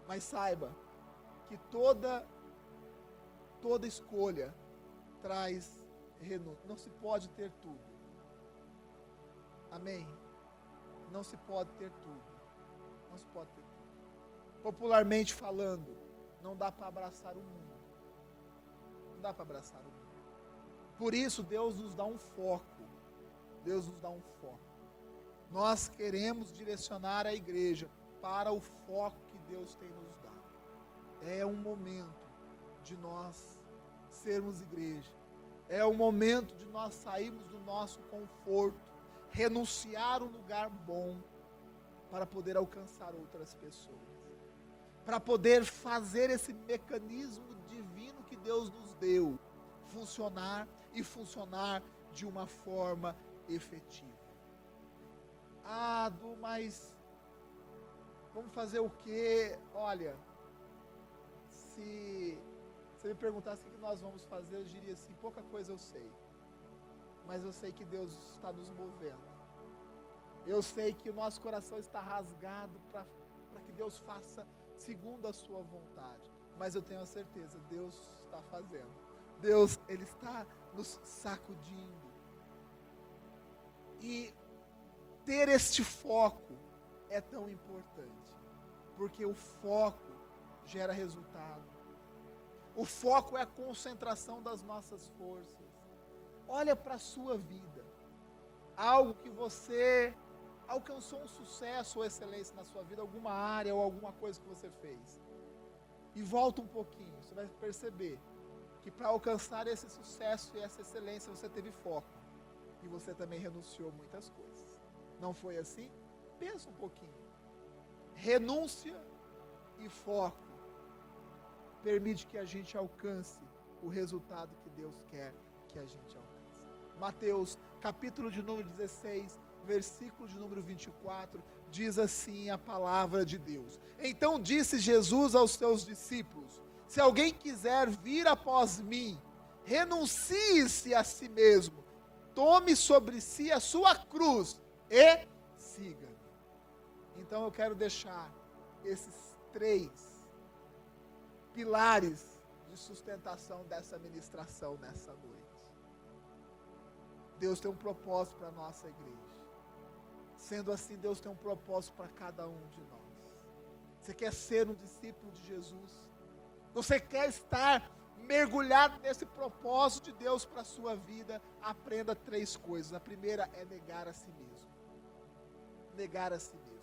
Mas saiba que toda toda escolha traz renúncia. Não se pode ter tudo. Amém? Não se pode ter tudo. Não se pode ter tudo. Popularmente falando, não dá para abraçar o mundo. Não dá para abraçar o mundo. Por isso, Deus nos dá um foco. Deus nos dá um foco. Nós queremos direcionar a igreja para o foco Deus tem nos dado. É um momento de nós sermos igreja é o momento de nós sairmos do nosso conforto, renunciar um lugar bom para poder alcançar outras pessoas. Para poder fazer esse mecanismo divino que Deus nos deu funcionar e funcionar de uma forma efetiva. Ah, do mas vamos fazer o quê? Olha, se você me perguntasse o que nós vamos fazer, eu diria assim: pouca coisa eu sei. Mas eu sei que Deus está nos movendo. Eu sei que o nosso coração está rasgado para que Deus faça segundo a sua vontade. Mas eu tenho a certeza, Deus está fazendo. Deus, Ele está nos sacudindo. E ter este foco é tão importante. Porque o foco gera resultado. O foco é a concentração das nossas forças. Olha para a sua vida. Algo que você alcançou um sucesso ou excelência na sua vida, alguma área ou alguma coisa que você fez. E volta um pouquinho, você vai perceber que para alcançar esse sucesso e essa excelência você teve foco. E você também renunciou muitas coisas. Não foi assim? Pensa um pouquinho. Renúncia e foco permite que a gente alcance o resultado que Deus quer que a gente alcance. Mateus, capítulo de número 16, versículo de número 24, diz assim a palavra de Deus. Então disse Jesus aos seus discípulos: Se alguém quiser vir após mim, renuncie-se a si mesmo, tome sobre si a sua cruz e siga-me. Então eu quero deixar esses três pilares de sustentação dessa ministração nessa noite. Deus tem um propósito para a nossa igreja. Sendo assim, Deus tem um propósito para cada um de nós. Você quer ser um discípulo de Jesus? Você quer estar mergulhado nesse propósito de Deus para a sua vida? Aprenda três coisas. A primeira é negar a si mesmo. Negar a si mesmo.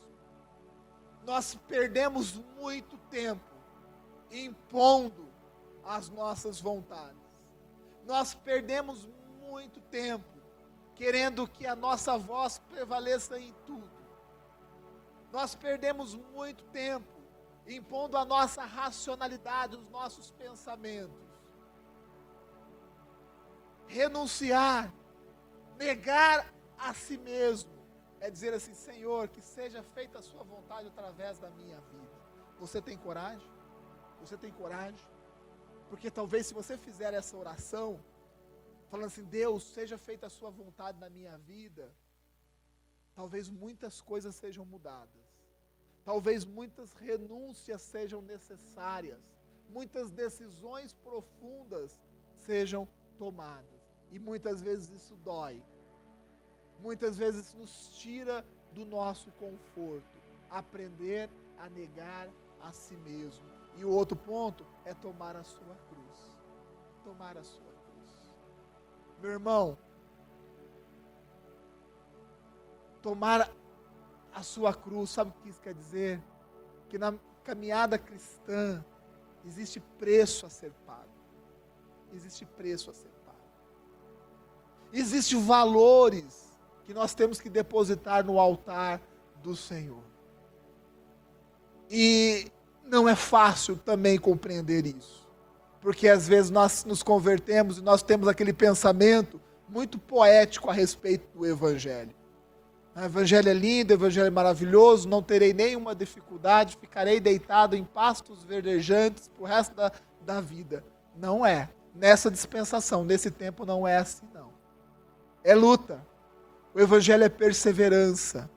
Nós perdemos muito tempo impondo as nossas vontades. Nós perdemos muito tempo querendo que a nossa voz prevaleça em tudo. Nós perdemos muito tempo impondo a nossa racionalidade, os nossos pensamentos. Renunciar, negar a si mesmo, é dizer assim: Senhor, que seja feita a Sua vontade através da minha vida. Você tem coragem? Você tem coragem? Porque talvez se você fizer essa oração, falando assim, Deus, seja feita a sua vontade na minha vida, talvez muitas coisas sejam mudadas. Talvez muitas renúncias sejam necessárias. Muitas decisões profundas sejam tomadas. E muitas vezes isso dói. Muitas vezes nos tira do nosso conforto. Aprender a negar a si mesmo e o outro ponto é tomar a sua cruz. tomar a sua cruz. Meu irmão, tomar a sua cruz, sabe o que isso quer dizer? Que na caminhada cristã existe preço a ser pago. Existe preço a ser pago. Existem valores que nós temos que depositar no altar do Senhor. E não é fácil também compreender isso. Porque às vezes nós nos convertemos e nós temos aquele pensamento muito poético a respeito do Evangelho. O evangelho é lindo, o evangelho é maravilhoso, não terei nenhuma dificuldade, ficarei deitado em pastos verdejantes para o resto da, da vida. Não é. Nessa dispensação, nesse tempo, não é assim, não. É luta. O evangelho é perseverança.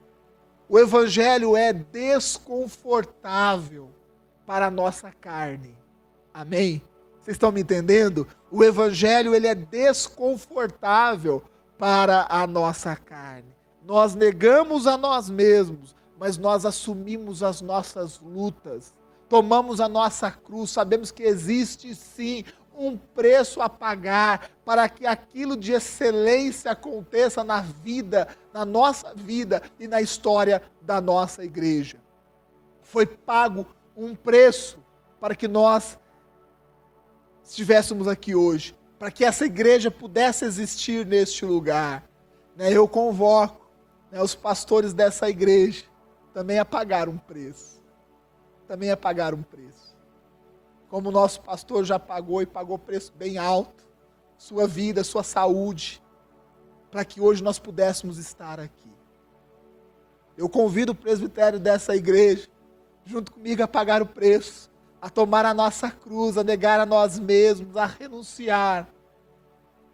O evangelho é desconfortável para a nossa carne. Amém? Vocês estão me entendendo? O evangelho ele é desconfortável para a nossa carne. Nós negamos a nós mesmos, mas nós assumimos as nossas lutas, tomamos a nossa cruz, sabemos que existe sim um preço a pagar para que aquilo de excelência aconteça na vida, na nossa vida e na história da nossa igreja. Foi pago um preço para que nós estivéssemos aqui hoje, para que essa igreja pudesse existir neste lugar. Né? Eu convoco né, os pastores dessa igreja também a pagar um preço. Também a pagar um preço. Como o nosso pastor já pagou e pagou preço bem alto, sua vida, sua saúde, para que hoje nós pudéssemos estar aqui. Eu convido o presbitério dessa igreja, junto comigo, a pagar o preço, a tomar a nossa cruz, a negar a nós mesmos, a renunciar,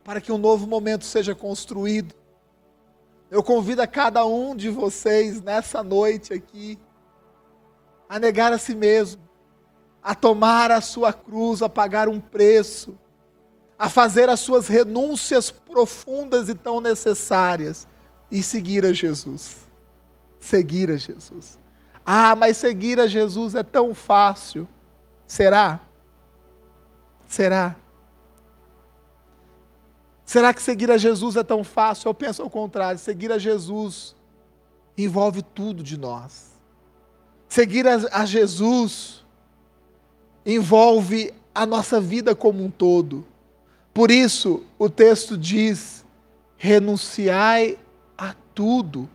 para que um novo momento seja construído eu convido a cada um de vocês nessa noite aqui a negar a si mesmo, a tomar a sua cruz, a pagar um preço, a fazer as suas renúncias profundas e tão necessárias e seguir a Jesus. Seguir a Jesus. Ah, mas seguir a Jesus é tão fácil. Será? Será? Será que seguir a Jesus é tão fácil? Eu penso ao contrário. Seguir a Jesus envolve tudo de nós. Seguir a, a Jesus envolve a nossa vida como um todo. Por isso, o texto diz: renunciai a tudo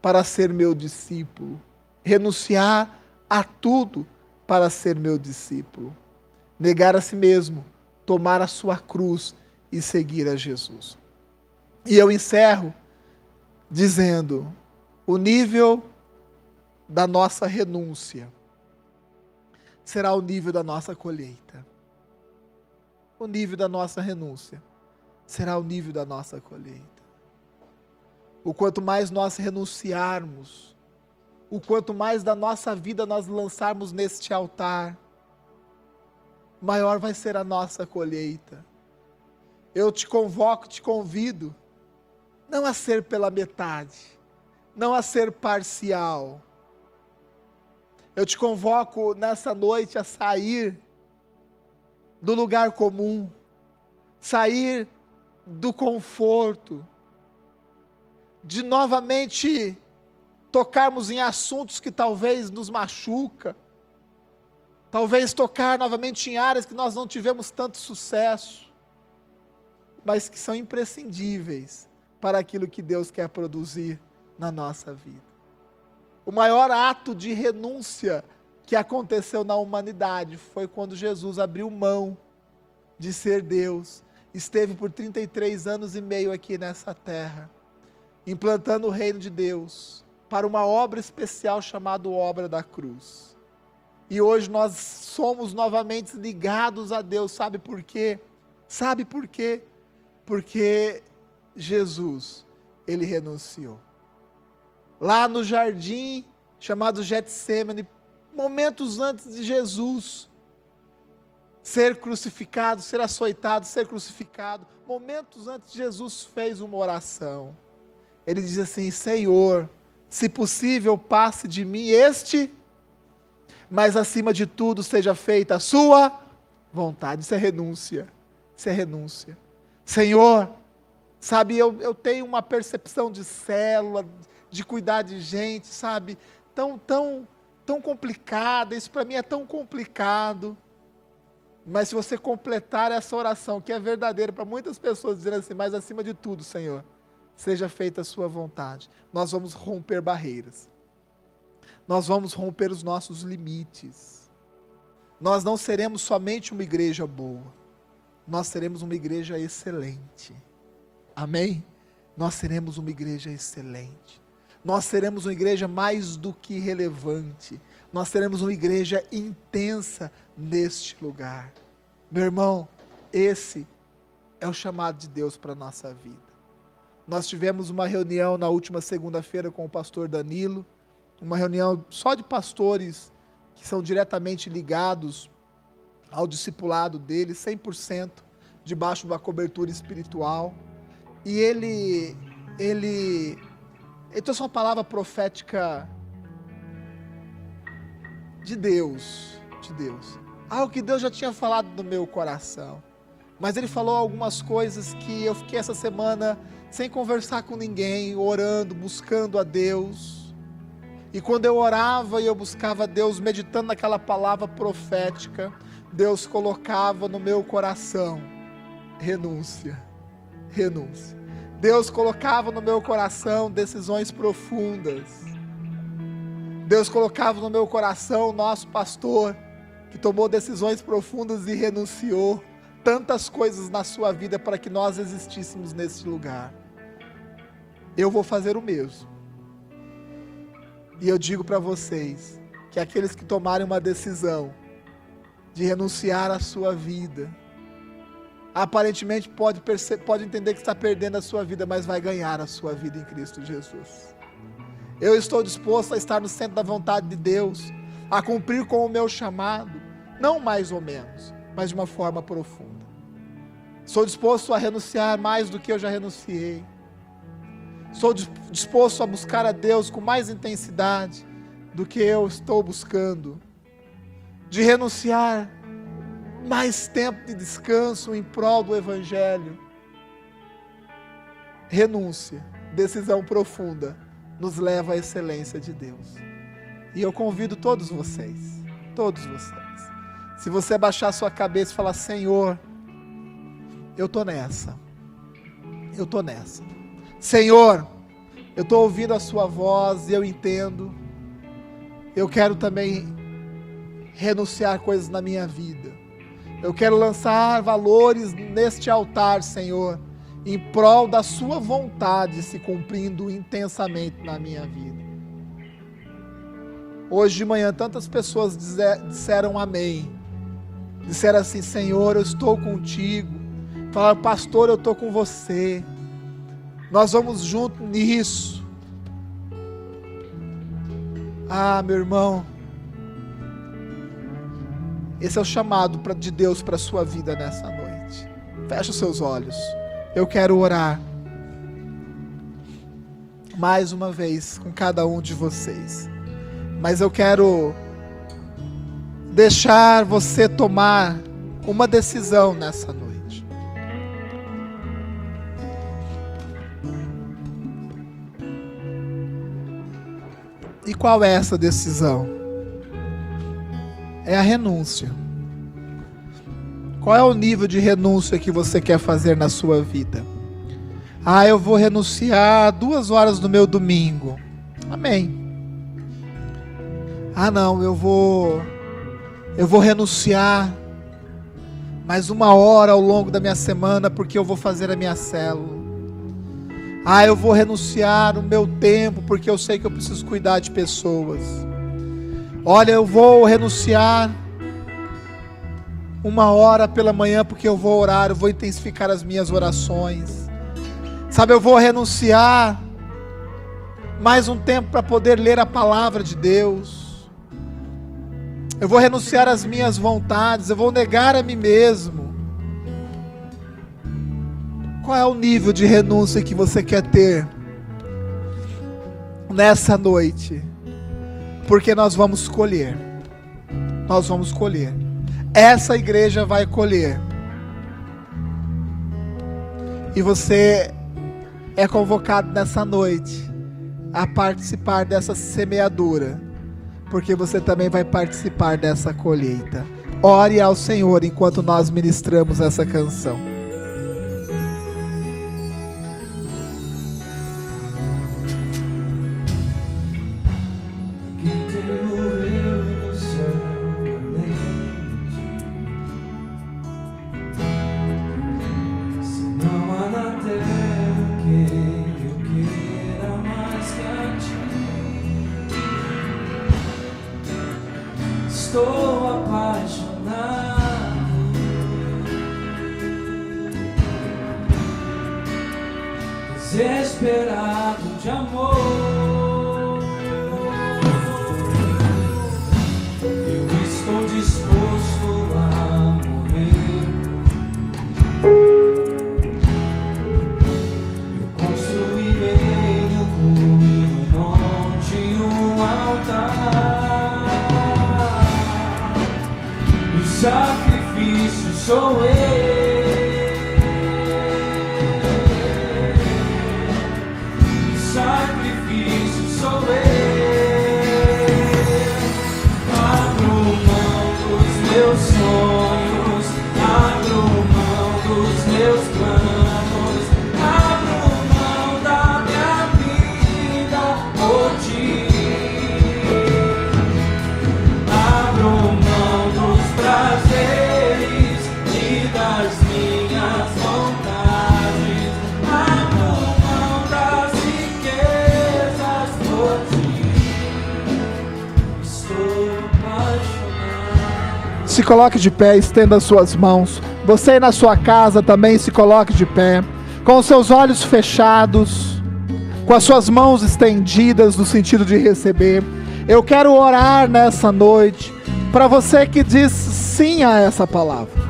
para ser meu discípulo. Renunciar a tudo para ser meu discípulo. Negar a si mesmo, tomar a sua cruz e seguir a Jesus. E eu encerro dizendo: o nível da nossa renúncia será o nível da nossa colheita. O nível da nossa renúncia será o nível da nossa colheita. O quanto mais nós renunciarmos, o quanto mais da nossa vida nós lançarmos neste altar, maior vai ser a nossa colheita eu te convoco, te convido, não a ser pela metade, não a ser parcial. Eu te convoco nessa noite a sair do lugar comum, sair do conforto, de novamente tocarmos em assuntos que talvez nos machuca, talvez tocar novamente em áreas que nós não tivemos tanto sucesso mas que são imprescindíveis para aquilo que Deus quer produzir na nossa vida. O maior ato de renúncia que aconteceu na humanidade foi quando Jesus abriu mão de ser Deus, esteve por 33 anos e meio aqui nessa terra, implantando o reino de Deus para uma obra especial chamada Obra da Cruz. E hoje nós somos novamente ligados a Deus, sabe por quê? Sabe por quê? porque Jesus, ele renunciou. Lá no jardim chamado Getsemane, momentos antes de Jesus ser crucificado, ser açoitado, ser crucificado, momentos antes Jesus fez uma oração. Ele diz assim: Senhor, se possível, passe de mim este, mas acima de tudo seja feita a sua vontade. Isso é renúncia. Isso é renúncia. Senhor, sabe, eu, eu tenho uma percepção de célula, de cuidar de gente, sabe, tão, tão, tão complicada, isso para mim é tão complicado. Mas se você completar essa oração, que é verdadeira para muitas pessoas, dizendo assim, mas acima de tudo, Senhor, seja feita a sua vontade. Nós vamos romper barreiras. Nós vamos romper os nossos limites. Nós não seremos somente uma igreja boa. Nós seremos uma igreja excelente. Amém? Nós seremos uma igreja excelente. Nós seremos uma igreja mais do que relevante. Nós seremos uma igreja intensa neste lugar. Meu irmão, esse é o chamado de Deus para a nossa vida. Nós tivemos uma reunião na última segunda-feira com o pastor Danilo, uma reunião só de pastores que são diretamente ligados ao discipulado dele, 100% debaixo da cobertura espiritual. E ele, ele, ele trouxe uma palavra profética de Deus, de Deus. Algo que Deus já tinha falado no meu coração. Mas ele falou algumas coisas que eu fiquei essa semana sem conversar com ninguém, orando, buscando a Deus. E quando eu orava e eu buscava a Deus, meditando naquela palavra profética, Deus colocava no meu coração renúncia. Renúncia. Deus colocava no meu coração decisões profundas. Deus colocava no meu coração o nosso pastor, que tomou decisões profundas e renunciou tantas coisas na sua vida para que nós existíssemos neste lugar. Eu vou fazer o mesmo. E eu digo para vocês que aqueles que tomarem uma decisão de renunciar à sua vida, aparentemente pode, pode entender que está perdendo a sua vida, mas vai ganhar a sua vida em Cristo Jesus. Eu estou disposto a estar no centro da vontade de Deus, a cumprir com o meu chamado, não mais ou menos, mas de uma forma profunda. Sou disposto a renunciar mais do que eu já renunciei. Sou disposto a buscar a Deus com mais intensidade do que eu estou buscando. De renunciar mais tempo de descanso em prol do Evangelho. Renúncia, decisão profunda, nos leva à excelência de Deus. E eu convido todos vocês, todos vocês, se você abaixar sua cabeça e falar: Senhor, eu tô nessa. Eu tô nessa. Senhor, eu estou ouvindo a sua voz e eu entendo. Eu quero também renunciar coisas na minha vida. Eu quero lançar valores neste altar, Senhor, em prol da sua vontade se cumprindo intensamente na minha vida. Hoje de manhã tantas pessoas disseram amém. Disseram assim: Senhor, eu estou contigo. Falaram, pastor, eu estou com você. Nós vamos junto nisso. Ah, meu irmão. Esse é o chamado de Deus para a sua vida nessa noite. Feche os seus olhos. Eu quero orar. Mais uma vez com cada um de vocês. Mas eu quero deixar você tomar uma decisão nessa noite. E qual é essa decisão? É a renúncia. Qual é o nível de renúncia que você quer fazer na sua vida? Ah, eu vou renunciar duas horas do meu domingo. Amém. Ah, não, eu vou. Eu vou renunciar mais uma hora ao longo da minha semana porque eu vou fazer a minha célula. Ah, eu vou renunciar o meu tempo porque eu sei que eu preciso cuidar de pessoas. Olha, eu vou renunciar uma hora pela manhã porque eu vou orar, eu vou intensificar as minhas orações. Sabe, eu vou renunciar mais um tempo para poder ler a palavra de Deus. Eu vou renunciar às minhas vontades, eu vou negar a mim mesmo. Qual é o nível de renúncia que você quer ter nessa noite? Porque nós vamos colher. Nós vamos colher. Essa igreja vai colher. E você é convocado nessa noite a participar dessa semeadura, porque você também vai participar dessa colheita. Ore ao Senhor enquanto nós ministramos essa canção. Coloque de pé, estenda as suas mãos. Você na sua casa também se coloque de pé, com os seus olhos fechados, com as suas mãos estendidas no sentido de receber. Eu quero orar nessa noite para você que diz sim a essa palavra.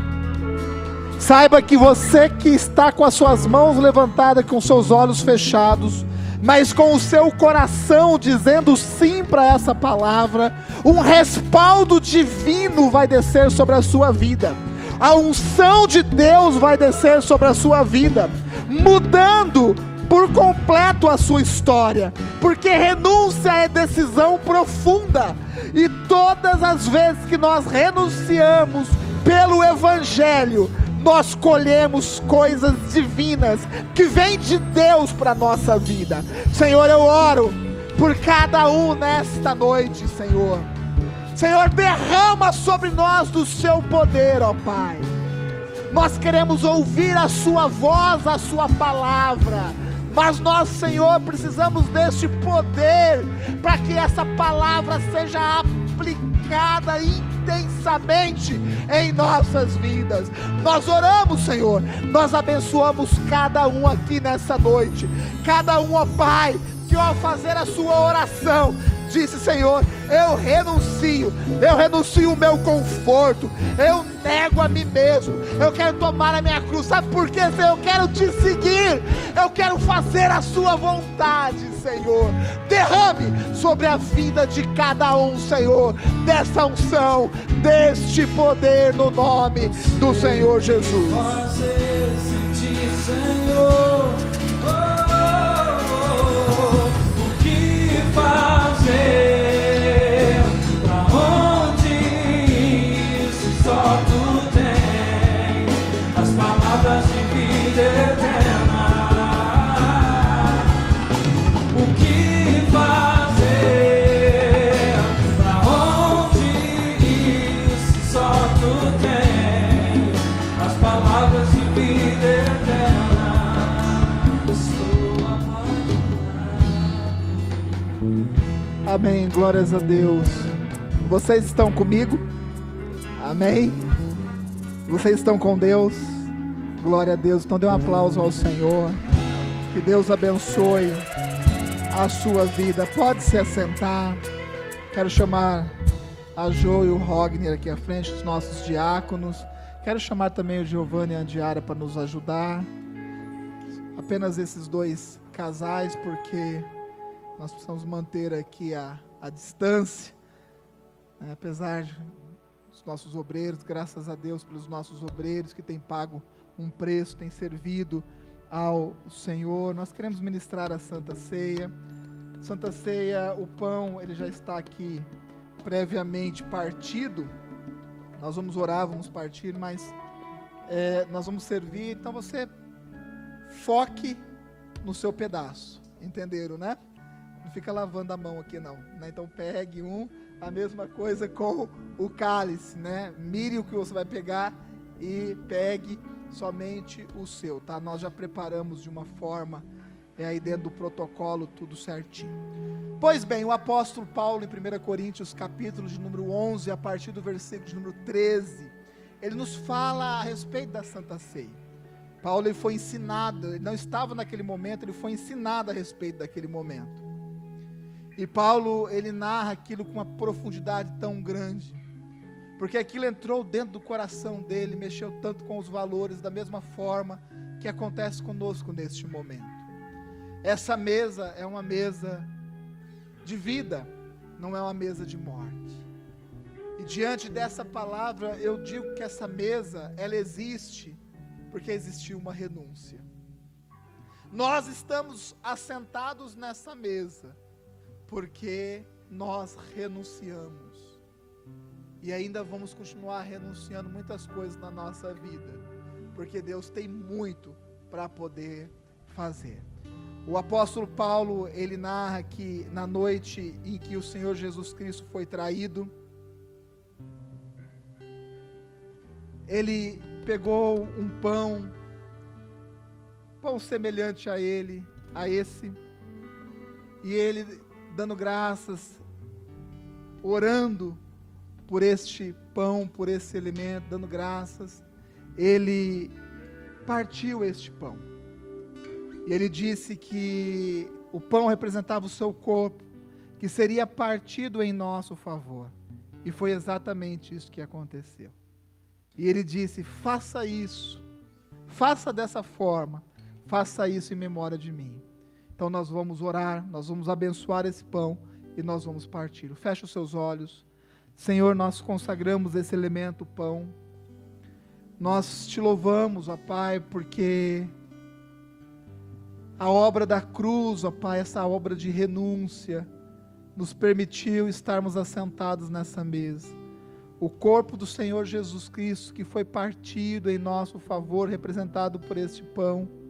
Saiba que você que está com as suas mãos levantadas, com seus olhos fechados, mas com o seu coração dizendo sim para essa palavra, um respaldo divino vai descer sobre a sua vida. A unção de Deus vai descer sobre a sua vida, mudando por completo a sua história, porque renúncia é decisão profunda, e todas as vezes que nós renunciamos pelo Evangelho, nós colhemos coisas divinas que vêm de Deus para nossa vida. Senhor, eu oro por cada um nesta noite, Senhor. Senhor, derrama sobre nós do seu poder, ó Pai. Nós queremos ouvir a Sua voz, a Sua palavra. Mas nós, Senhor, precisamos deste poder para que essa palavra seja aplicada intensamente em nossas vidas. Nós oramos, Senhor, nós abençoamos cada um aqui nessa noite, cada um, ó Pai, que ao fazer a sua oração, disse: Senhor, eu renuncio, eu renuncio o meu conforto, eu nego a mim mesmo, eu quero tomar a minha cruz. Sabe por quê, Senhor? Eu quero te seguir, eu quero fazer a Sua vontade, Senhor. Derrame sobre a vida de cada um, Senhor, dessa unção, deste poder no nome do Senhor Jesus. Senhor. Fazer? Amém. Glórias a Deus. Vocês estão comigo? Amém. Vocês estão com Deus? Glória a Deus. Então dê um aplauso ao Senhor. Que Deus abençoe a sua vida. Pode se assentar. Quero chamar a Jo e o Rogner aqui à frente, os nossos diáconos. Quero chamar também o Giovanni e a Andiara para nos ajudar. Apenas esses dois casais, porque nós precisamos manter aqui a, a distância, né? apesar dos nossos obreiros, graças a Deus pelos nossos obreiros que têm pago um preço, têm servido ao Senhor. Nós queremos ministrar a Santa Ceia. Santa Ceia, o pão, ele já está aqui previamente partido. Nós vamos orar, vamos partir, mas é, nós vamos servir. Então você foque no seu pedaço. Entenderam, né? Não fica lavando a mão aqui não. Né? Então pegue um, a mesma coisa com o cálice, né? Mire o que você vai pegar e pegue somente o seu, tá? Nós já preparamos de uma forma é aí dentro do protocolo tudo certinho. Pois bem, o apóstolo Paulo em 1 Coríntios, capítulo de número 11, a partir do versículo de número 13, ele nos fala a respeito da Santa Ceia. Paulo ele foi ensinado, ele não estava naquele momento, ele foi ensinado a respeito daquele momento. E Paulo, ele narra aquilo com uma profundidade tão grande, porque aquilo entrou dentro do coração dele, mexeu tanto com os valores, da mesma forma que acontece conosco neste momento. Essa mesa é uma mesa de vida, não é uma mesa de morte. E diante dessa palavra, eu digo que essa mesa, ela existe porque existiu uma renúncia. Nós estamos assentados nessa mesa porque nós renunciamos. E ainda vamos continuar renunciando muitas coisas na nossa vida, porque Deus tem muito para poder fazer. O apóstolo Paulo, ele narra que na noite em que o Senhor Jesus Cristo foi traído, ele pegou um pão, pão semelhante a ele, a esse, e ele dando graças, orando por este pão, por esse alimento, dando graças, ele partiu este pão. E ele disse que o pão representava o seu corpo, que seria partido em nosso favor. E foi exatamente isso que aconteceu. E ele disse: faça isso, faça dessa forma, faça isso em memória de mim. Então nós vamos orar, nós vamos abençoar esse pão e nós vamos partir. Feche os seus olhos. Senhor, nós consagramos esse elemento, o pão. Nós te louvamos, ó Pai, porque a obra da cruz, ó Pai, essa obra de renúncia, nos permitiu estarmos assentados nessa mesa. O corpo do Senhor Jesus Cristo, que foi partido em nosso favor, representado por este pão,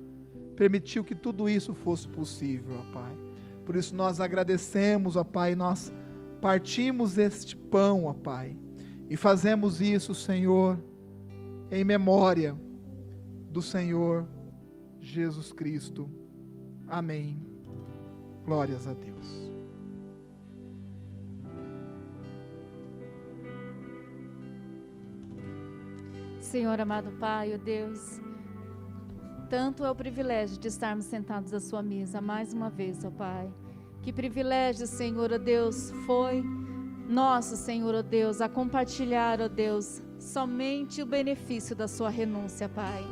permitiu que tudo isso fosse possível, ó Pai. Por isso nós agradecemos, ó Pai, nós partimos este pão, ó Pai, e fazemos isso, Senhor, em memória do Senhor Jesus Cristo. Amém. Glórias a Deus.
Senhor amado Pai, ó Deus, tanto é o privilégio de estarmos sentados à sua mesa mais uma vez, ó Pai. Que privilégio, Senhor, ó Deus, foi nosso, Senhor, ó Deus, a compartilhar, ó Deus, somente o benefício da sua renúncia, Pai.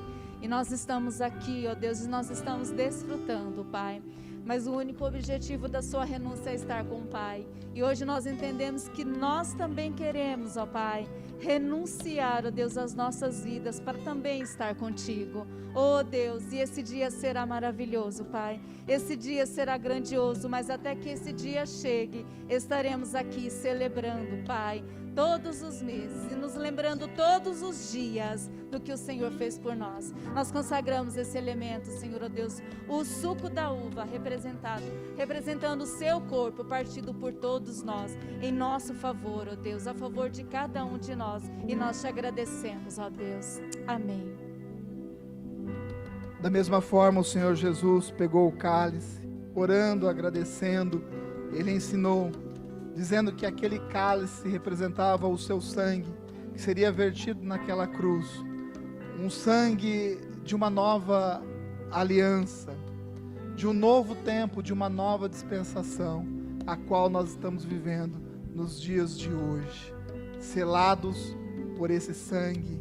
E nós estamos aqui, ó Deus, e nós estamos desfrutando, Pai. Mas o único objetivo da sua renúncia é estar com o Pai. E hoje nós entendemos que nós também queremos, ó Pai, renunciar, ó Deus, às nossas vidas para também estar contigo. Oh Deus, e esse dia será maravilhoso, Pai. Esse dia será grandioso, mas até que esse dia chegue, estaremos aqui celebrando, Pai todos os meses e nos lembrando todos os dias do que o Senhor fez por nós. Nós consagramos esse elemento, Senhor, oh Deus, o suco da uva representado, representando o seu corpo partido por todos nós, em nosso favor, ó oh Deus, a favor de cada um de nós, e nós te agradecemos, ó Deus. Amém.
Da mesma forma, o Senhor Jesus pegou o cálice, orando, agradecendo, ele ensinou dizendo que aquele cálice representava o seu sangue, que seria vertido naquela cruz. Um sangue de uma nova aliança, de um novo tempo, de uma nova dispensação, a qual nós estamos vivendo nos dias de hoje. Selados por esse sangue,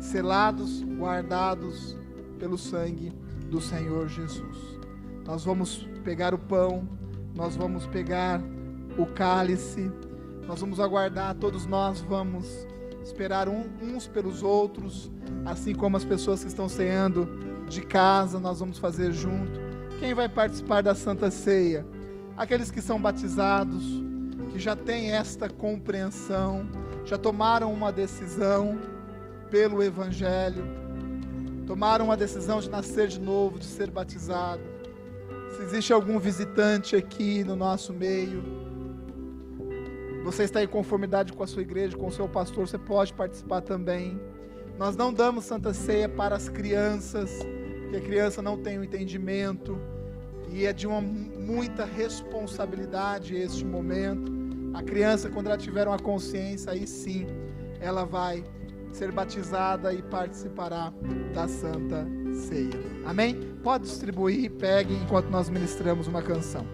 selados, guardados pelo sangue do Senhor Jesus. Nós vamos pegar o pão, nós vamos pegar o cálice. Nós vamos aguardar, todos nós vamos esperar um, uns pelos outros, assim como as pessoas que estão ceando
de casa, nós vamos fazer junto. Quem vai participar da Santa Ceia? Aqueles que são batizados, que já têm esta compreensão, já tomaram uma decisão pelo Evangelho, tomaram uma decisão de nascer de novo, de ser batizado. Se existe algum visitante aqui no nosso meio, você está em conformidade com a sua igreja, com o seu pastor, você pode participar também. Nós não damos Santa Ceia para as crianças, porque a criança não tem o entendimento e é de uma muita responsabilidade este momento. A criança, quando ela tiver uma consciência, aí sim, ela vai ser batizada e participará da Santa Ceia. Amém? Pode distribuir, pegue enquanto nós ministramos uma canção.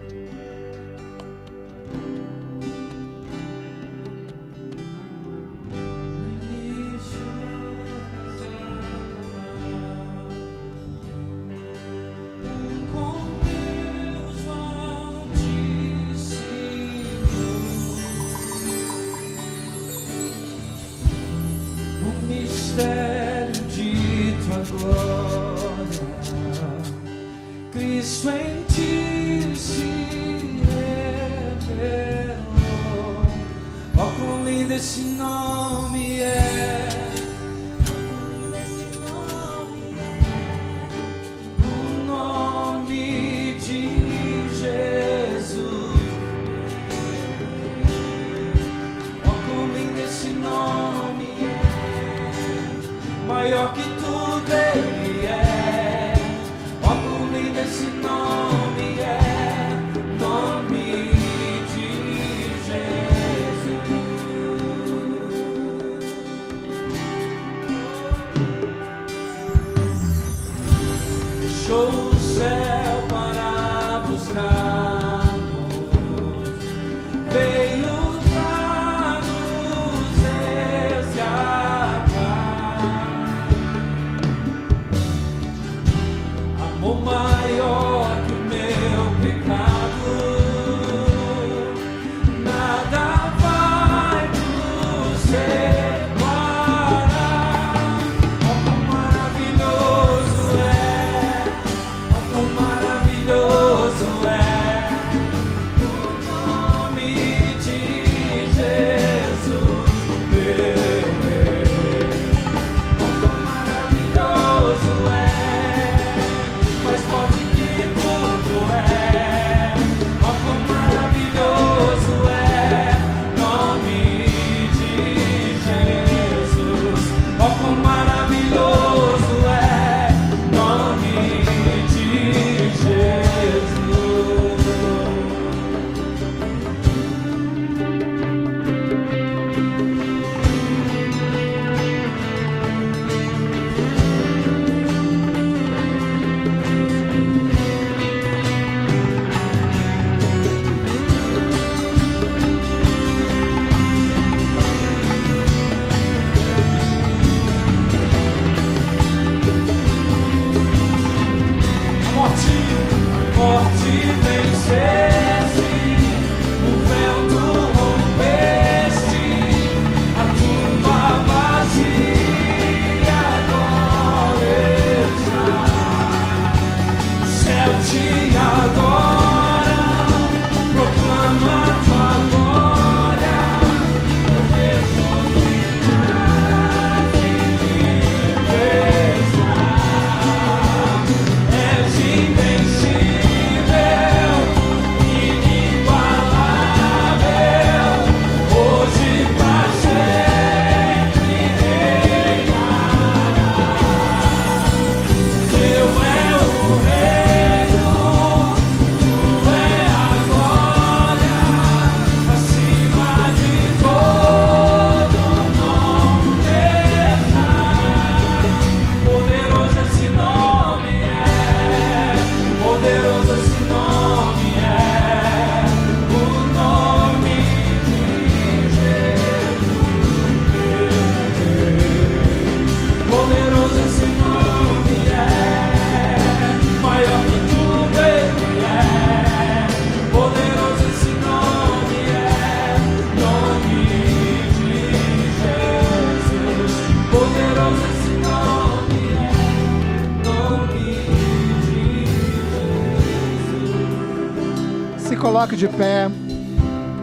Coloque de pé.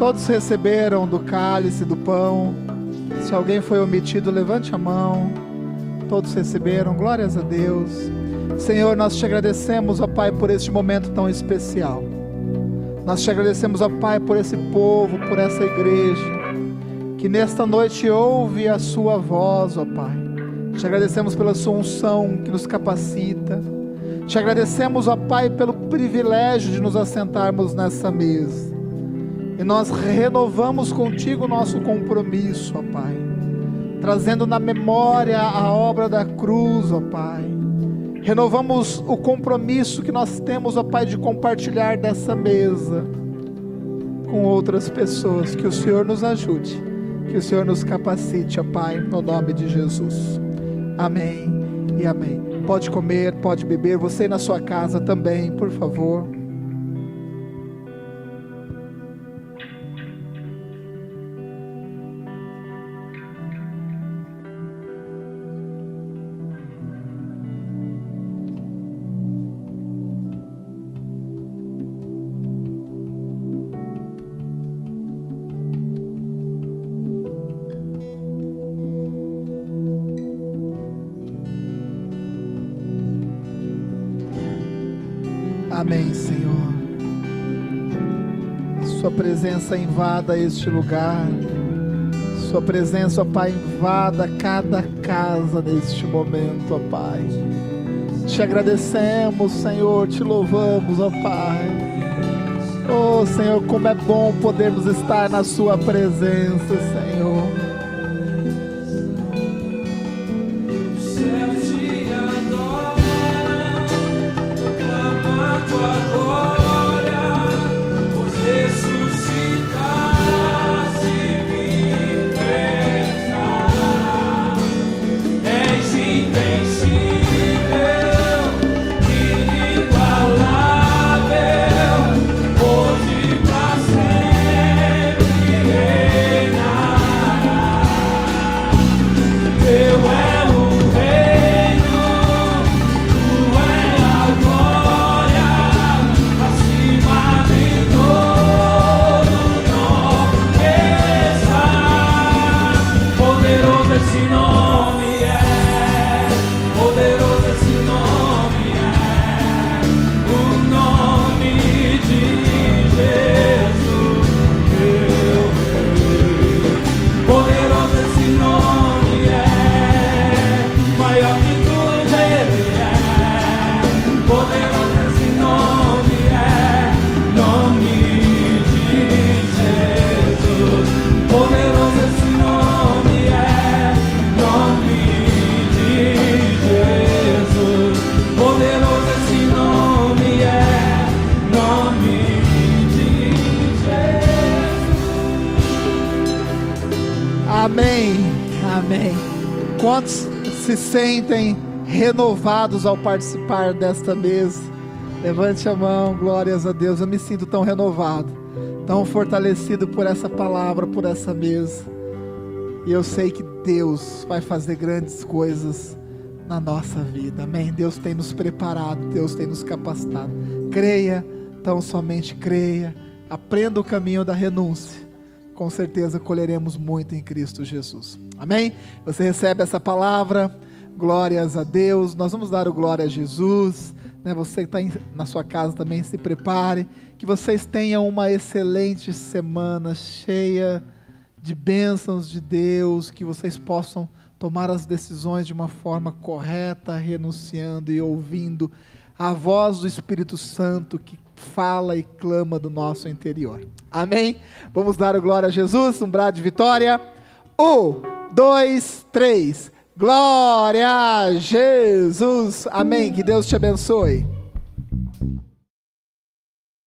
Todos receberam do cálice, do pão. Se alguém foi omitido, levante a mão. Todos receberam. Glórias a Deus. Senhor, nós te agradecemos, ó Pai, por este momento tão especial. Nós te agradecemos, ó Pai, por esse povo, por essa igreja, que nesta noite ouve a Sua voz, ó Pai. Te agradecemos pela Sua unção que nos capacita. Te agradecemos, ó Pai, pelo privilégio de nos assentarmos nessa mesa. E nós renovamos contigo o nosso compromisso, ó Pai, trazendo na memória a obra da cruz, ó Pai. Renovamos o compromisso que nós temos, ó Pai, de compartilhar dessa mesa com outras pessoas. Que o Senhor nos ajude, que o Senhor nos capacite, ó Pai, no nome de Jesus. Amém e amém. Pode comer, pode beber, você na sua casa também, por favor. Presença invada este lugar. Sua presença, ó Pai, invada cada casa neste momento, ó Pai. Te agradecemos, Senhor, te louvamos, ó Pai. Oh, Senhor, como é bom podermos estar na Sua presença, Senhor. Renovados ao participar desta mesa. Levante a mão, glórias a Deus. Eu me sinto tão renovado, tão fortalecido por essa palavra, por essa mesa. E eu sei que Deus vai fazer grandes coisas na nossa vida. Amém. Deus tem nos preparado, Deus tem nos capacitado. Creia, tão somente creia. Aprenda o caminho da renúncia. Com certeza colheremos muito em Cristo Jesus. Amém? Você recebe essa palavra Glórias a Deus. Nós vamos dar o glória a Jesus. Né? Você que está na sua casa também se prepare. Que vocês tenham uma excelente semana cheia de bênçãos de Deus. Que vocês possam tomar as decisões de uma forma correta, renunciando e ouvindo a voz do Espírito Santo que fala e clama do nosso interior. Amém? Vamos dar o glória a Jesus. Um brado de vitória. Um, dois, três. Glória a Jesus. Amém. Que Deus te abençoe.